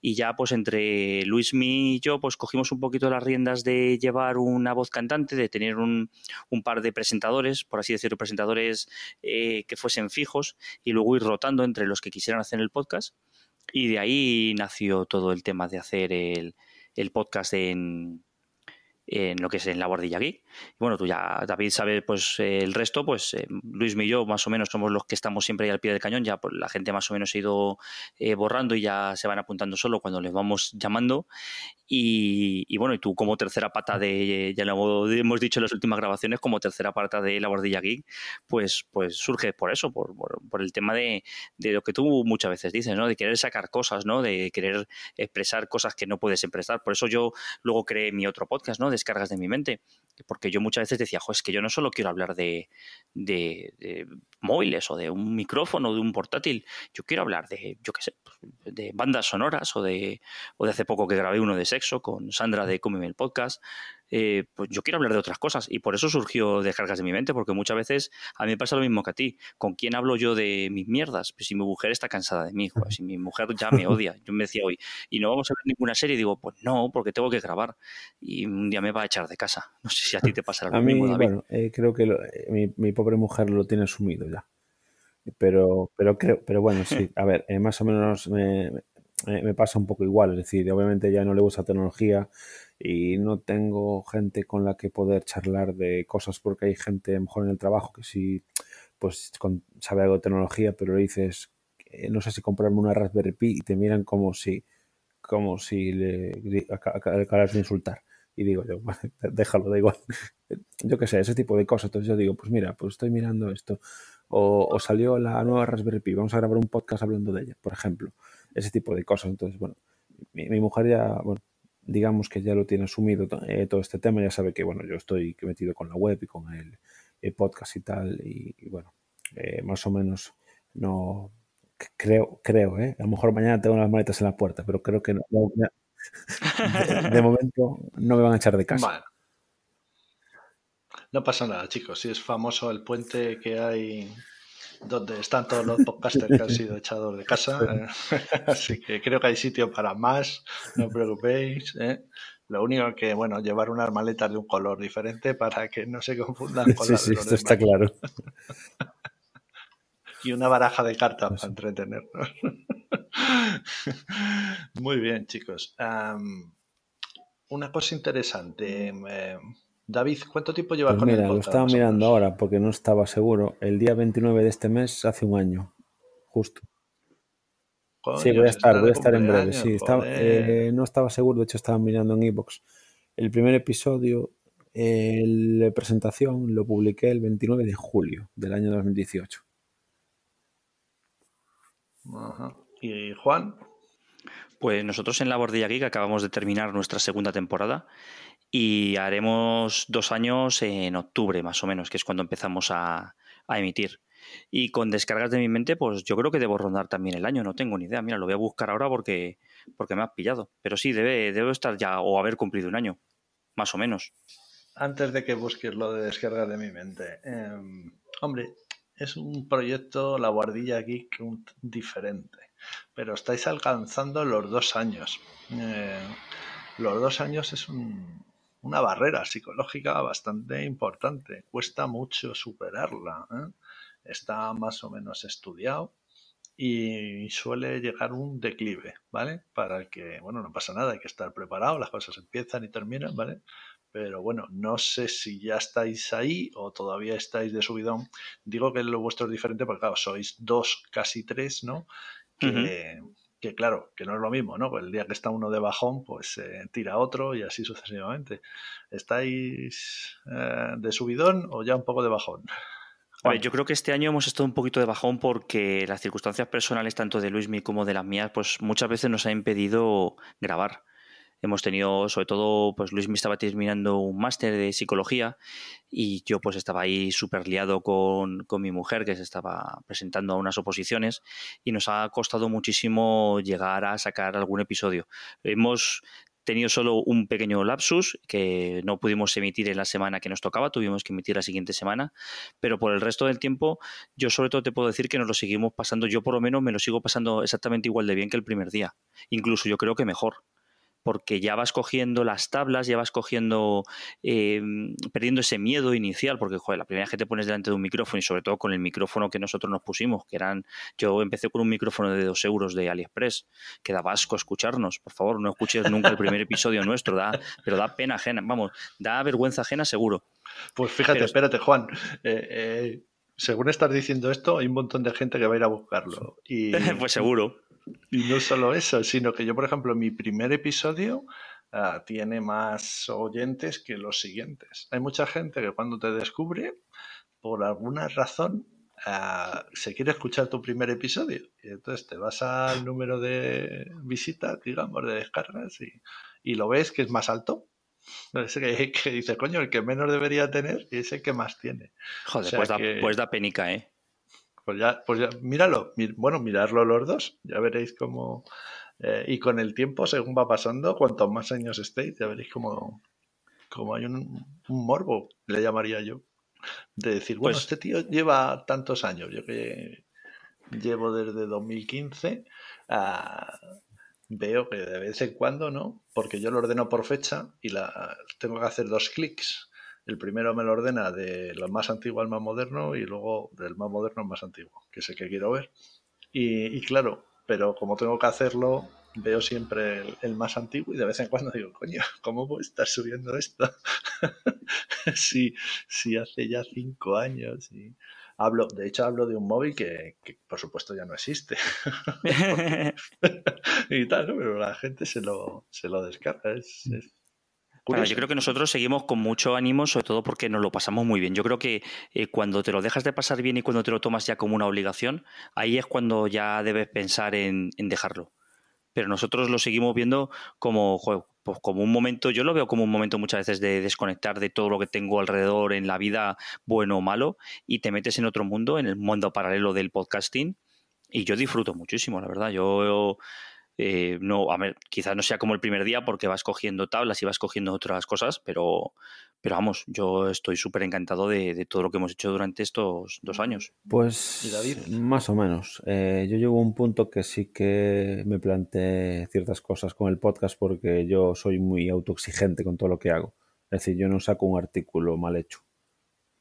y ya pues entre Luis y yo pues cogimos un poquito las riendas de llevar una voz cantante, de tener un, un par de presentadores, por así decirlo, presentadores eh, que fuesen fijos y luego ir rotando entre los que quisieran hacer el podcast y de ahí nació todo el tema de hacer el, el podcast en en lo que es en la guardilla aquí. bueno, tú ya, David, sabe pues el resto, pues eh, Luis y yo más o menos somos los que estamos siempre ahí al pie del cañón, ya pues, la gente más o menos ha ido eh, borrando y ya se van apuntando solo cuando les vamos llamando. Y, bueno, y tú como tercera pata de, ya lo hemos dicho en las últimas grabaciones, como tercera pata de la guardilla geek, pues, pues surge por eso, por, por, el tema de, de, lo que tú muchas veces dices, ¿no? De querer sacar cosas, ¿no? De querer expresar cosas que no puedes expresar. Por eso yo luego creé mi otro podcast, ¿no? Descargas de mi mente. Porque yo muchas veces decía, jo, que yo no solo quiero hablar de, de, móviles o de un micrófono o de un portátil, yo quiero hablar de, yo qué sé, pues, de bandas sonoras o de, o de hace poco que grabé uno de sexo con Sandra de Come el Podcast. Eh, pues yo quiero hablar de otras cosas y por eso surgió Descargas de mi mente, porque muchas veces a mí me pasa lo mismo que a ti. ¿Con quién hablo yo de mis mierdas? Pues si mi mujer está cansada de mí, si mi mujer ya me odia. Yo me decía hoy, ¿y no vamos a ver ninguna serie? Y digo, pues no, porque tengo que grabar y un día me va a echar de casa. No sé si a ti te pasará lo mismo, David. Bueno, eh, creo que eh, mi, mi, pobre mujer lo tiene asumido ya. Pero, pero creo, pero bueno, sí, [LAUGHS] a ver, más o menos me, me pasa un poco igual, es decir, obviamente ya no le gusta tecnología y no tengo gente con la que poder charlar de cosas porque hay gente mejor en el trabajo que sí pues sabe algo de tecnología, pero le dices no sé si comprarme una Raspberry Pi y te miran como si como si le acabas de insultar. Y digo yo, [LAUGHS] déjalo, da igual. [LAUGHS] Yo qué sé, ese tipo de cosas. Entonces yo digo, pues mira, pues estoy mirando esto. O, o, salió la nueva Raspberry Pi, vamos a grabar un podcast hablando de ella, por ejemplo ese tipo de cosas. Entonces, bueno, mi, mujer ya, bueno, digamos que ya lo tiene asumido eh, todo este tema, ya sabe que, bueno, yo estoy metido con la web y con el, podcast y tal, y, bueno, eh, más o menos no, creo, creo, ¿eh? A lo mejor mañana tengo las maletas en la puerta, pero creo que no, de, [LAUGHS] momento no me van a echar de casa. No pasa nada, chicos. Si es famoso el puente que hay donde están todos los podcasters que han sido echados de casa. Eh. [LAUGHS] Así que creo que hay sitio para más, no os preocupéis. ¿eh? Lo único que, bueno, llevar unas maletas de un color diferente para que no se confundan con sí, sí, esto está claro. [LAUGHS] y una baraja de cartas para entretenernos. [LAUGHS] Muy bien, chicos. una cosa interesante. Eh, David, ¿cuánto tiempo llevas pues con mira, el Lo estaba mirando ahora porque no estaba seguro. El día 29 de este mes hace un año, justo. sí, voy a estar, voy a estar en breve. Sí, eh, no estaba seguro, de hecho estaba mirando en Evox. El primer episodio, la presentación, lo publiqué el 29 de julio del año 2018. Ajá. ¿Y Juan? Pues nosotros en la Bordilla Geek acabamos de terminar nuestra segunda temporada y haremos dos años en octubre más o menos, que es cuando empezamos a, emitir. Y con descargas de mi mente, pues yo creo que debo rondar también el año, no tengo ni idea. Mira, lo voy a buscar ahora porque, porque me has pillado. Pero sí, debe, debe estar ya o haber cumplido un año, más o menos. Antes de que busques lo de descargas de mi mente, em, hombre, es un proyecto, la guardilla geek, diferente. Pero estáis alcanzando los dos años. Eh, los dos años es una barrera psicológica bastante importante. Cuesta mucho superarla. ¿eh? Está más o menos estudiado y suele llegar un declive, ¿vale? Para que, bueno, no pasa nada, hay que estar preparado, las cosas empiezan y terminan, ¿vale? Pero bueno, no sé si ya estáis ahí o todavía estáis de subidón. Digo que lo vuestro es diferente porque, claro, sois dos, casi tres, ¿no? Que, que claro, que no es lo mismo, ¿no? El día que está uno de bajón, pues eh, tira otro y así sucesivamente. ¿Estáis eh, de subidón o ya un poco de bajón? yo creo que este año hemos estado un poquito de bajón porque las circunstancias personales, tanto de Luismi como de las mías, pues muchas veces nos ha impedido grabar. Hemos tenido, sobre todo, pues Luis me estaba terminando un máster de psicología y yo pues estaba ahí súper liado con, con, mi mujer que se estaba presentando a unas oposiciones y nos ha costado muchísimo llegar a sacar algún episodio. Hemos tenido solo un pequeño lapsus que no pudimos emitir en la semana que nos tocaba, tuvimos que emitir la siguiente semana, pero por el resto del tiempo yo sobre todo te puedo decir que nos lo seguimos pasando, yo por lo menos me lo sigo pasando exactamente igual de bien que el primer día, incluso yo creo que mejor porque ya vas cogiendo las tablas, ya vas cogiendo, eh, perdiendo ese miedo inicial, porque joder, la primera vez que te pones delante de un micrófono y sobre todo con el micrófono que nosotros nos pusimos, que eran, yo empecé con un micrófono de dos euros de AliExpress, que da asco escucharnos, por favor, no escuches nunca el primer episodio nuestro, da, pero da pena ajena, vamos, da vergüenza ajena seguro. Pues fíjate, espérate, Juan. Eh, eh, según estás diciendo esto, hay un montón de gente que va a ir a buscarlo. Y, [LAUGHS] pues seguro. [LAUGHS] Y no solo eso, sino que yo, por ejemplo, mi primer episodio ah, tiene más oyentes que los siguientes. Hay mucha gente que cuando te descubre, por alguna razón, ah, se quiere escuchar tu primer episodio. Y entonces te vas al número de visitas, digamos, de descargas y, y lo ves que es más alto. Ese que, que, dice, coño, el que menos debería tener y ese que más tiene. Joder, pues, da, pues da penica, ¿eh? Pues ya, pues ya, míralo, bueno, mirarlo los dos, ya veréis cómo. Eh, y con el tiempo, según va pasando, cuantos más años estéis, ya veréis cómo, cómo hay un, morbo, le llamaría yo, de decir, bueno, pues este tío lleva tantos años, yo que llevo desde 2015, ah, veo que de vez en cuando, ¿no? Porque yo lo ordeno por fecha y la, tengo que hacer dos clics el primero me lo ordena de lo más antiguo al más moderno y luego del más moderno al más antiguo, que el que quiero ver. Y, claro, pero como tengo que hacerlo, veo siempre el, más antiguo y de vez en cuando digo, coño, ¿cómo puedo estar subiendo esto? [LAUGHS] si, si hace ya cinco años y hablo, de hecho hablo de un móvil que, por supuesto ya no existe. [LAUGHS] [LAUGHS] y tal, pero la gente se lo, se lo descarga. es, yo creo que nosotros seguimos con mucho ánimo, sobre todo porque nos lo pasamos muy bien. Yo creo que eh, cuando te lo dejas de pasar bien y cuando te lo tomas ya como una obligación, ahí es cuando ya debes pensar en, dejarlo. Pero nosotros lo seguimos viendo como, pues como un momento, yo lo veo como un momento muchas veces de desconectar de todo lo que tengo alrededor en la vida, bueno o malo, y te metes en otro mundo, en el mundo paralelo del podcasting. Y yo disfruto muchísimo, la verdad. Yo eh, no, a ver, quizás no sea como el primer día porque vas cogiendo tablas y vas cogiendo otras cosas, pero, pero vamos, yo estoy súper encantado de, todo lo que hemos hecho durante estos dos años. Pues más o menos. Eh, yo llego a un punto que sí que me planteé ciertas cosas con el podcast porque yo soy muy autoexigente con todo lo que hago. Es decir, yo no saco un artículo mal hecho.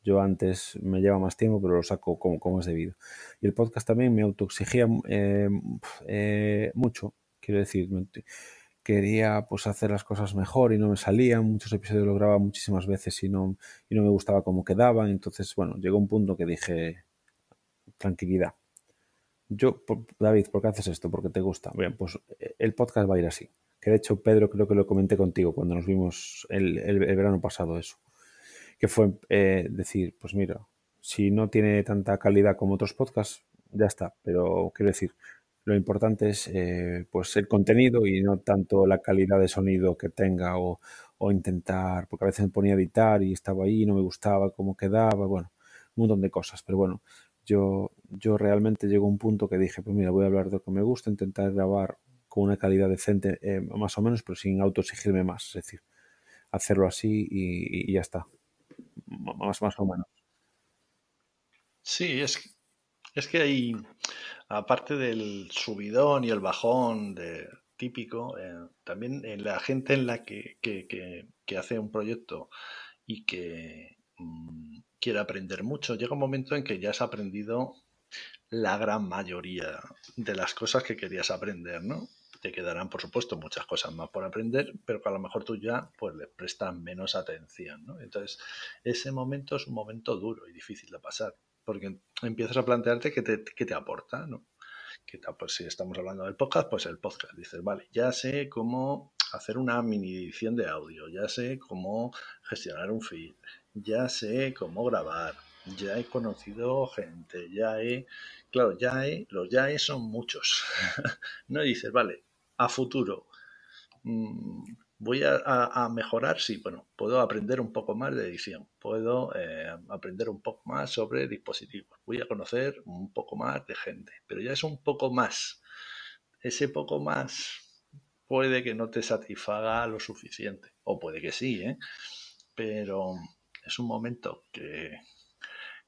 Yo antes me lleva más tiempo, pero lo saco como, como es debido. Y el podcast también me autoexigía eh, mucho Quiero decir, quería pues hacer las cosas mejor y no me salían. Muchos episodios lo grababa muchísimas veces y no, y no me gustaba cómo quedaban. Entonces, bueno, llegó un punto que dije, tranquilidad. Yo, David, ¿por qué haces esto? Porque te gusta. Bien, pues eh, el podcast va a ir así. Que de hecho, Pedro, creo que lo comenté contigo cuando nos vimos el, el, verano pasado eso. Que fue eh, decir, pues mira, si no tiene tanta calidad como otros podcasts, ya está. Pero quiero decir, lo importante es eh, pues el contenido y no tanto la calidad de sonido que tenga o, intentar, porque a veces me ponía a editar y estaba ahí, no me gustaba cómo quedaba, bueno, un montón de cosas. Pero bueno, yo, yo realmente llego a un punto que dije, pues mira, voy a hablar de lo que me gusta, intentar grabar con una calidad decente, eh, más o menos, pero sin autoexigirme más. Es decir, hacerlo así y, ya está. Más, más o menos. Sí, es, es que hay, aparte del subidón y el bajón de, típico, eh, también en la gente en la que, que, hace un proyecto y que mm, quiere aprender mucho, llega un momento en que ya has aprendido la gran mayoría de las cosas que querías aprender, ¿no? Te quedarán, por supuesto, muchas cosas más por aprender, pero que a lo mejor tú ya pues, le prestas menos atención, ¿no? Entonces, ese momento es un momento duro y difícil de pasar, porque empiezas a plantearte qué te, qué te aporta, ¿no? que pues si estamos hablando del podcast, pues el podcast. Dices, vale, ya sé cómo hacer una mini edición de audio, ya sé cómo gestionar un feed, ya sé cómo grabar, ya he conocido gente, ya he, claro, ya he, los ya he son muchos. [LAUGHS] no dices, vale, a futuro, mm, voy a, mejorar, sí, bueno, puedo aprender un poco más de edición, puedo eh, aprender un poco más sobre dispositivos, voy a conocer un poco más de gente, pero ya es un poco más. Ese poco más puede que no te satisfaga lo suficiente, o puede que sí, ¿eh? pero es un momento que,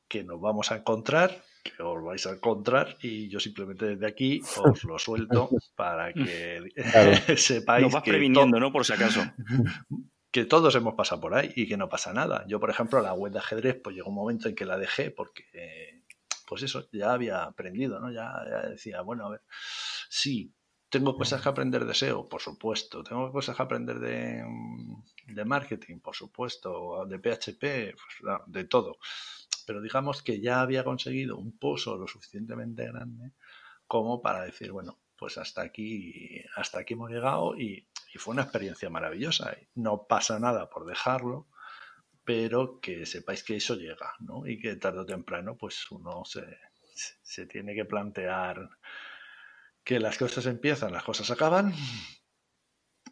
que nos vamos a encontrar que os vais a encontrar y yo simplemente desde aquí os lo suelto [LAUGHS] para que [LAUGHS] sepáis vas previniendo, ¿no? Por si acaso. [LAUGHS] Que todos hemos pasado por ahí y que no pasa nada. Yo, por ejemplo, la web de ajedrez, pues llegó un momento en que la dejé porque, pues eso, ya había aprendido, ¿no? Ya, decía, bueno, a ver, sí, tengo cosas que aprender de SEO, por supuesto. Tengo cosas que aprender de, de marketing, por supuesto. De PHP, pues, de todo pero digamos que ya había conseguido un pozo lo suficientemente grande como para decir, bueno, pues hasta aquí, hasta aquí hemos llegado y, fue una experiencia maravillosa. No pasa nada por dejarlo, pero que sepáis que eso llega, ¿no? Y que tarde o temprano, pues uno se, se tiene que plantear que las cosas empiezan, las cosas acaban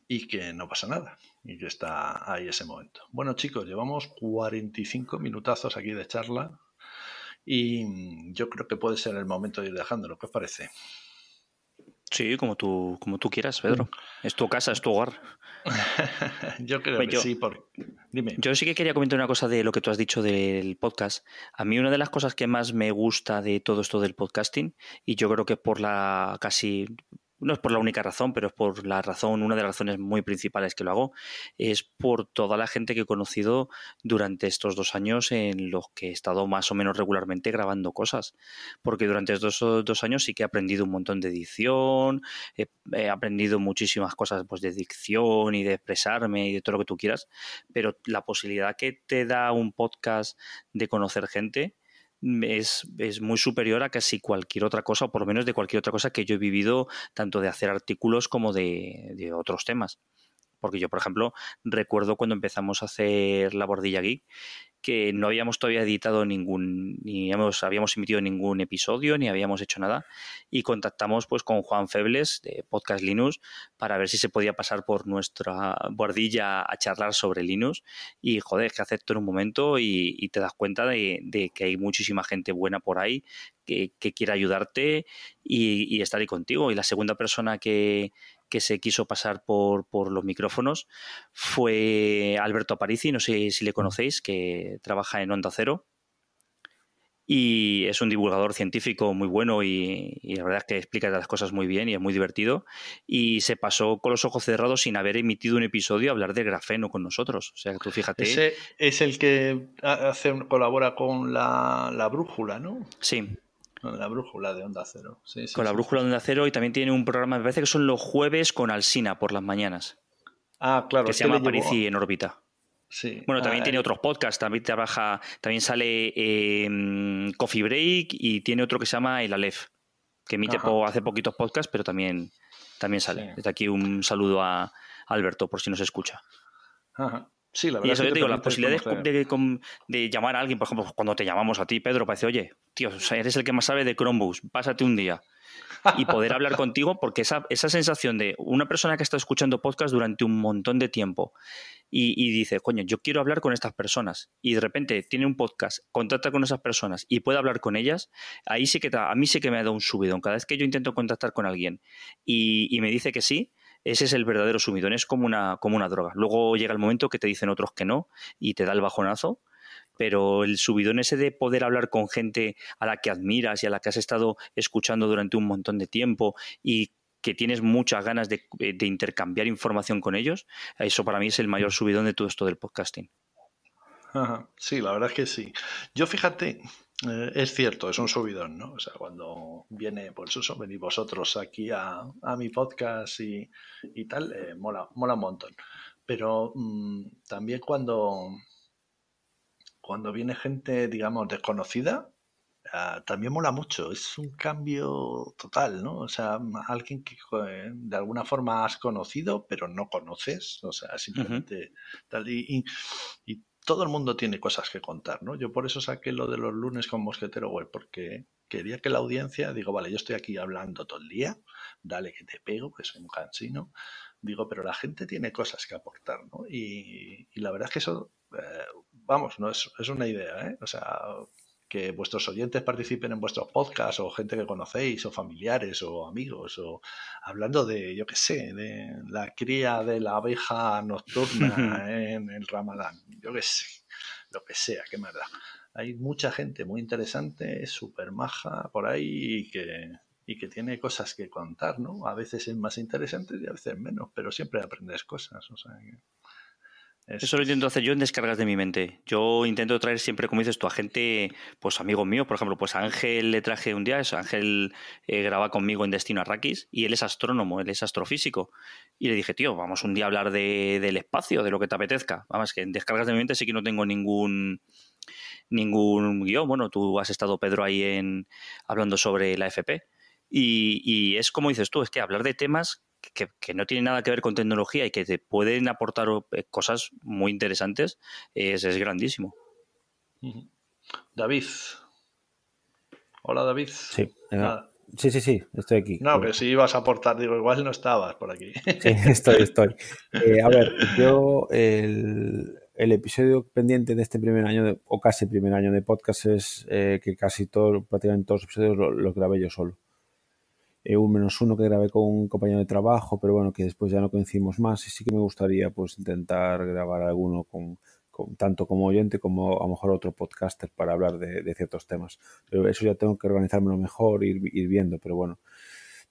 y que no pasa nada y que está ahí ese momento. Bueno chicos, llevamos 45 minutazos aquí de charla y yo creo que puede ser el momento de ir dejándolo. ¿Qué os parece? Sí, como tú, como tú quieras, Pedro. Es tu casa, es tu hogar. [LAUGHS] yo creo que sí. Por... Dime. Yo sí que quería comentar una cosa de lo que tú has dicho del podcast. A mí una de las cosas que más me gusta de todo esto del podcasting, y yo creo que por la casi no es por la única razón, pero es por la razón, una de las razones muy principales que lo hago, es por toda la gente que he conocido durante estos dos años en los que he estado más o menos regularmente grabando cosas. Porque durante estos dos años sí que he aprendido un montón de edición, he, aprendido muchísimas cosas pues, de dicción y de expresarme y de todo lo que tú quieras, pero la posibilidad que te da un podcast de conocer gente, es, es, muy superior a casi cualquier otra cosa, o por lo menos de cualquier otra cosa que yo he vivido, tanto de hacer artículos como de, de otros temas. Porque yo, por ejemplo, recuerdo cuando empezamos a hacer la bordilla geek, que no habíamos todavía editado ningún, ni habíamos, habíamos emitido ningún episodio, ni habíamos hecho nada, y contactamos pues con Juan Febles de Podcast Linux para ver si se podía pasar por nuestra bordilla a charlar sobre Linux, y joder, que acepto en un momento y, te das cuenta de, que hay muchísima gente buena por ahí que, quiere ayudarte y, y estar ahí contigo. Y la segunda persona que, que se quiso pasar por, por los micrófonos fue Alberto Aparici, no sé si le conocéis, que trabaja en Onda Cero. Y es un divulgador científico muy bueno y, la verdad es que explica las cosas muy bien y es muy divertido. Y se pasó con los ojos cerrados sin haber emitido un episodio a hablar de grafeno con nosotros. O sea, que tú fíjate. Ese es el que hace, colabora con la, la brújula, ¿no? Sí, con la brújula de Onda Cero. con la brújula de Onda Cero y también tiene un programa, me parece que son los jueves con Alsina por las mañanas. Ah, claro. Que se llama Parisi en órbita. Sí. Bueno, también ah, tiene eh. otros podcasts, también trabaja, también sale eh, Coffee Break y tiene otro que se llama El Aleph, que emite hace poquitos podcasts, pero también, también sale. Desde aquí un saludo a Alberto, por si nos escucha. Ajá. Sí, la verdad. Y eso yo te digo, la posibilidad de, llamar a alguien, por ejemplo, cuando te llamamos a ti, Pedro, parece, oye, tío, eres el que más sabe de Chromebooks, pásate un día. y poder hablar [LAUGHS] contigo, porque esa, esa sensación de una persona que estado escuchando podcast durante un montón de tiempo y, dice, coño, yo quiero hablar con estas personas y de repente tiene un podcast, contacta con esas personas y puede hablar con ellas, ahí sí que a mí sí que me ha dado un subidón. Cada vez que yo intento contactar con alguien y, y me dice que sí, ese es el verdadero subidón, es como una, como una droga. Luego llega el momento que te dicen otros que no y te da el bajonazo, pero el subidón ese de poder hablar con gente a la que admiras y a la que has estado escuchando durante un montón de tiempo y que tienes muchas ganas de, intercambiar información con ellos, eso para mí es el mayor subidón de todo esto del podcasting. Sí, la verdad es que sí. Yo fíjate, eh, es cierto, es un subidón, ¿no? O sea, cuando viene, por eso venís vosotros aquí a, mi podcast y, tal, eh, mola, mola un montón. Pero mm, también cuando, cuando viene gente, digamos, desconocida, ah, también mola mucho. Es un cambio total, ¿no? O sea, alguien que de alguna forma has conocido, pero no conoces. O sea, simplemente tal. y, todo el mundo tiene cosas que contar, ¿no? Yo por eso saqué lo de los lunes con Mosquetero Web, porque quería que la audiencia, digo, vale, yo estoy aquí hablando todo el día, dale que te pego, que soy un cansino, digo, pero la gente tiene cosas que aportar, ¿no? Y, la verdad es que eso, eh, vamos, no es, es una idea, ¿eh? O sea, que vuestros oyentes participen en vuestros podcasts o gente que conocéis o familiares o amigos o hablando de, yo qué sé, de la cría de la abeja nocturna [LAUGHS] en el ramadán, yo qué sé, lo que sea, qué más da. Hay mucha gente muy interesante, súper maja por ahí y que, y que tiene cosas que contar, ¿no? A veces es más interesante y a veces menos, pero siempre aprendes cosas, o sea eso lo intento hacer yo en descargas de mi mente. Yo intento traer siempre, como dices tú, a gente, pues amigos míos, por ejemplo, pues a Ángel le traje un día eso, Ángel eh, graba conmigo en Destino Arrakis y él es astrónomo, él es astrofísico. Y le dije, tío, vamos un día a hablar de, del espacio, de lo que te apetezca. Vamos, que en descargas de mi mente sí que no tengo ningún ningún guion. Bueno, tú has estado, Pedro, ahí en hablando sobre la FP. Y, y es como dices tú, es que hablar de temas que, no tiene nada que ver con tecnología y que te pueden aportar eh, cosas muy interesantes, es, es grandísimo. David. Hola, David. Sí, sí, sí, sí, estoy aquí. No, pero si ibas a aportar, digo, igual no estabas por aquí. Sí, [LAUGHS] estoy, estoy. Eh, a ver, yo el, episodio pendiente de este primer año, o casi primer año de podcast, es eh, que casi todo, prácticamente todos los episodios los grabé yo solo. Eh, un menos uno que grabé con un compañero de trabajo, pero bueno, que después ya no coincidimos más y sí que me gustaría pues intentar grabar alguno con, tanto como oyente como a lo mejor otro podcaster para hablar de, ciertos temas. Pero eso ya tengo que organizármelo mejor, ir, ir viendo, pero bueno,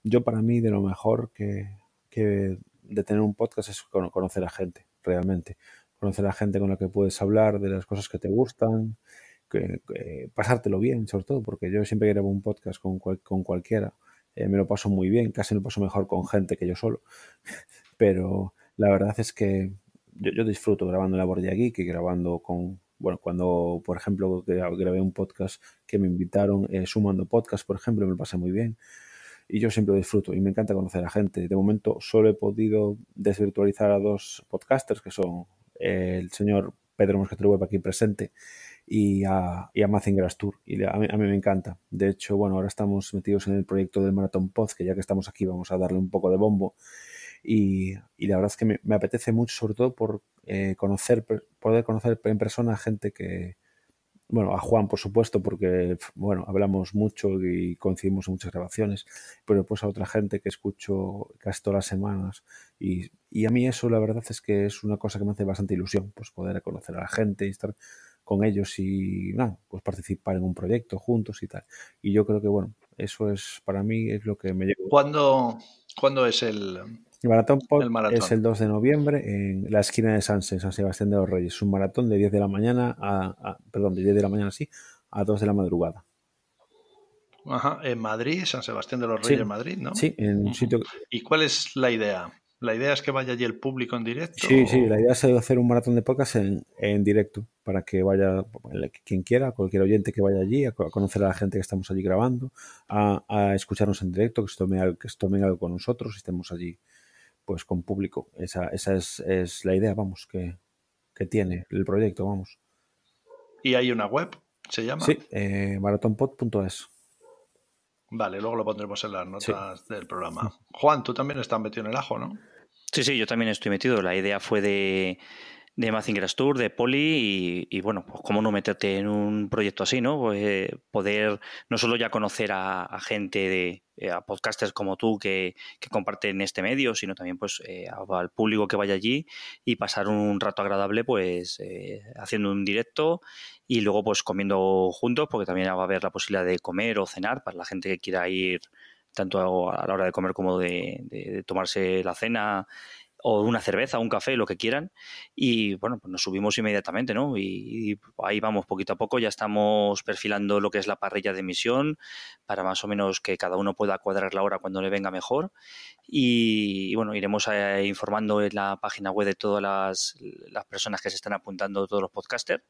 yo para mí de lo mejor que, que de tener un podcast es conocer a gente, realmente. Conocer a gente con la que puedes hablar de las cosas que te gustan, que, pasártelo bien, sobre todo, porque yo siempre grabo un podcast con, con cualquiera eh, me lo paso muy bien, casi me lo paso mejor con gente que yo solo, [LAUGHS] pero la verdad es que yo, disfruto grabando la Bordia Geek y grabando con, bueno, cuando, por ejemplo, grabé un podcast que me invitaron, eh, sumando podcast, por ejemplo, me lo pasé muy bien. Y yo siempre lo disfruto y me encanta conocer a gente. De momento solo he podido desvirtualizar a dos podcasters, que son el señor Pedro Mosquetero Web aquí presente y a, y a Mazinger's Tour. Y a mí, me encanta. De hecho, bueno, ahora estamos metidos en el proyecto del Marathon Pod, que ya que estamos aquí vamos a darle un poco de bombo. Y, y la verdad es que me, apetece mucho, sobre todo por eh, conocer, poder conocer en persona a gente que, bueno, a Juan, por supuesto, porque, bueno, hablamos mucho y coincidimos en muchas grabaciones, pero pues a otra gente que escucho casi todas las semanas. Y, y, a mí eso, la verdad es que es una cosa que me hace bastante ilusión, pues poder conocer a la gente y estar con ellos y nada, pues participar en un proyecto juntos y tal. Y yo creo que, bueno, eso es para mí es lo que me lleva. ¿Cuándo, ¿cuándo es el, el maratón, es el 2 de noviembre en la esquina de San Sebastián de los Reyes. Es un maratón de 10 de la mañana a, perdón, de 10 de la mañana sí, a 2 de la madrugada. Ajá, en Madrid, San Sebastián de los Reyes, en Madrid, ¿no? Sí, en un sitio. ¿Y cuál es la idea? ¿La idea es que vaya allí el público en directo? Sí, sí, la idea es hacer un maratón de podcast en, en, directo para que vaya quien quiera, cualquier oyente que vaya allí, a conocer a la gente que estamos allí grabando, a, a escucharnos en directo, que se, tome, que se tomen algo con nosotros y estemos allí pues con público. Esa, esa es, es la idea, vamos, que, que, tiene el proyecto, vamos. ¿Y hay una web? ¿Se llama? Sí, eh, maratonpod.es. Vale, luego lo pondremos en las notas del programa. Juan, tú también estás metido en el ajo, ¿no? Sí, sí, yo también estoy metido. La idea fue de, de Mazinger Tour, de Poli, y, bueno, pues cómo no meterte en un proyecto así, ¿no? Pues, eh, poder no solo ya conocer a, gente, de, eh, a podcasters como tú que, comparten este medio, sino también pues eh, al público que vaya allí y pasar un rato agradable pues haciendo un directo y luego pues comiendo juntos, porque también va a haber la posibilidad de comer o cenar para la gente que quiera ir tanto a la hora de comer como de tomarse la cena o una cerveza, un café, lo que quieran. Y bueno, pues nos subimos inmediatamente, ¿no? Y, ahí vamos poquito a poco, ya estamos perfilando lo que es la parrilla de emisión para más o menos que cada uno pueda cuadrar la hora cuando le venga mejor. Y, bueno, iremos eh, informando en la página web de todas las, las, personas que se están apuntando, todos los podcasters.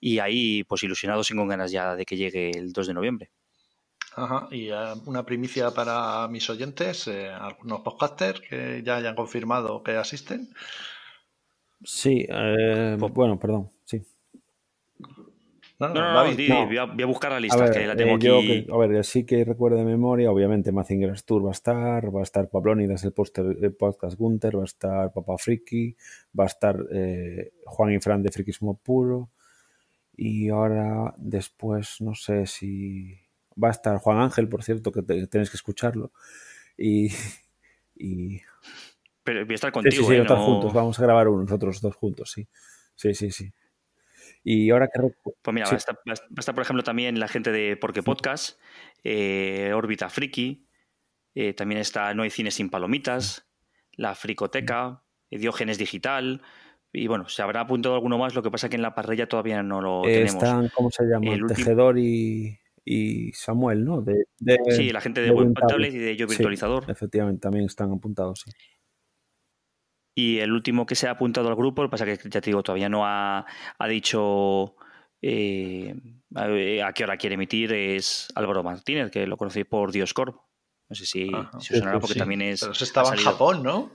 Y ahí, pues ilusionados y con ganas ya de que llegue el 2 de noviembre. Ajá, y eh, una primicia para mis oyentes, eh, algunos podcasters que ya hayan confirmado que asisten. Sí, eh, pues bueno, perdón, sí. No, no, no, voy, a, buscar la lista, que la tengo aquí. a ver, sí que recuerdo de memoria, obviamente Mazinger Tour va a estar, va a estar Pablónidas, el, el podcast Gunter, va a estar Papa Friki, va a estar Juan y Fran de Frikismo Puro, y ahora después no sé si Va a estar Juan Ángel, por cierto, que tenéis que escucharlo. Y, Pero voy a estar contigo. Sí, sí, ¿eh? estar juntos. Vamos a grabar uno, nosotros dos juntos, sí. Sí, sí, sí. Y ahora que. Pues mira, va, a estar, por ejemplo, también la gente de Porque Podcast, eh, Órbita Friki, eh, también está No hay cine sin palomitas, La Fricoteca, Diógenes Digital. Y bueno, se habrá apuntado alguno más, lo que pasa que en la parrilla todavía no lo tenemos. Están, ¿cómo se llama? El Tejedor y y Samuel, ¿no? De, sí, la gente de, Web Tablet y de Yo Virtualizador. efectivamente, también están apuntados, sí. Y el último que se ha apuntado al grupo, lo que pasa que ya te digo, todavía no ha, dicho eh, a qué hora quiere emitir, es Álvaro Martínez, que lo conocí por Dioscorp. No sé si, os sonará porque también es. Pero eso estaba en Japón, ¿no?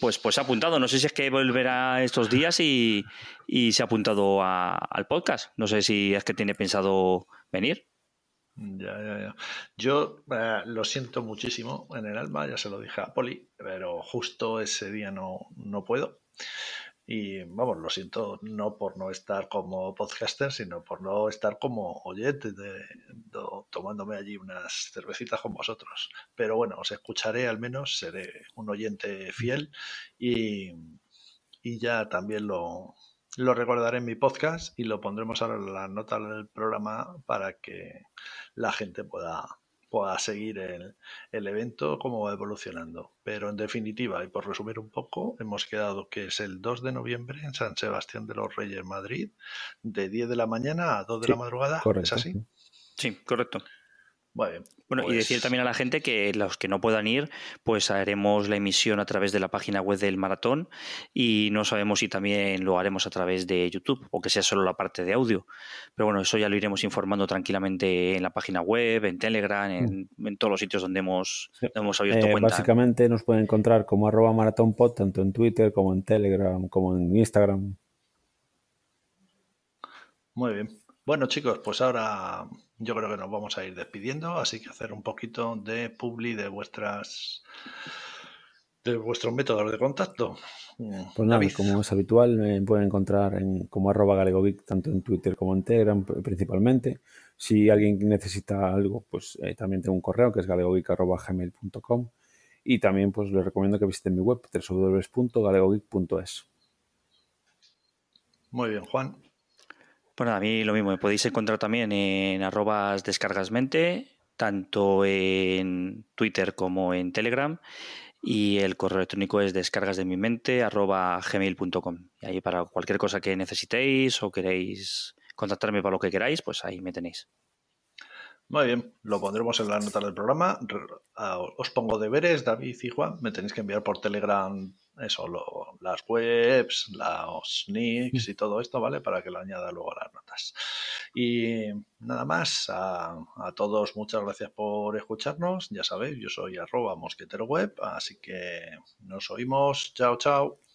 Pues, pues ha apuntado. No sé si es que volverá estos días y, se ha apuntado al podcast. No sé si es que tiene pensado venir. Yo eh, lo siento muchísimo en el alma, ya se lo dije a Poli, pero justo ese día no, no puedo. Y vamos, lo siento no por no estar como podcaster, sino por no estar como oyente, tomándome allí unas cervecitas con vosotros. Pero bueno, os escucharé al menos, seré un oyente fiel y, y ya también lo, lo recordaré en mi podcast y lo pondremos ahora en la nota del programa para que la gente pueda, pueda seguir el, el, evento, cómo va evolucionando. Pero en definitiva, y por resumir un poco, hemos quedado que es el 2 de noviembre en San Sebastián de los Reyes, Madrid, de 10 de la mañana a 2 de la madrugada. ¿Es así? Sí, correcto. Bueno, y decir pues también a la gente que los que no puedan ir, pues haremos la emisión a través de la página web del maratón y no sabemos si también lo haremos a través de YouTube o que sea solo la parte de audio. Pero bueno, eso ya lo iremos informando tranquilamente en la página web, en Telegram, en, todos los sitios donde hemos, hemos abierto eh, cuenta. Básicamente nos pueden encontrar como arroba maratónpod tanto en Twitter como en Telegram, como en Instagram. Muy bien. Bueno chicos, pues ahora yo creo que nos vamos a ir despidiendo, así que hacer un poquito de publi de vuestras de vuestros métodos de contacto. Pues nada, como es habitual, me pueden encontrar en como arroba galegovic tanto en Twitter como en Telegram principalmente. Si alguien necesita algo, pues eh, también tengo un correo que es galegovic.gmail.com y también pues les recomiendo que visiten mi web www.galegovic.es. Muy bien, Juan. Bueno, a mí lo mismo, me podéis encontrar también en arrobas descargasmente, tanto en Twitter como en Telegram. Y el correo electrónico es descargas de mi mente gmail.com. Y ahí para cualquier cosa que necesitéis o queréis contactarme para lo que queráis, pues ahí me tenéis. Muy bien, lo pondremos en la nota del programa. Os pongo deberes, David y Juan. Me tenéis que enviar por Telegram eso, las webs, los nicks y todo esto, ¿vale? Para que lo añada luego a las notas. Y nada más, a, a, todos muchas gracias por escucharnos. Ya sabéis, yo soy arroba mosquetero web, así que nos oímos. Chao, chao.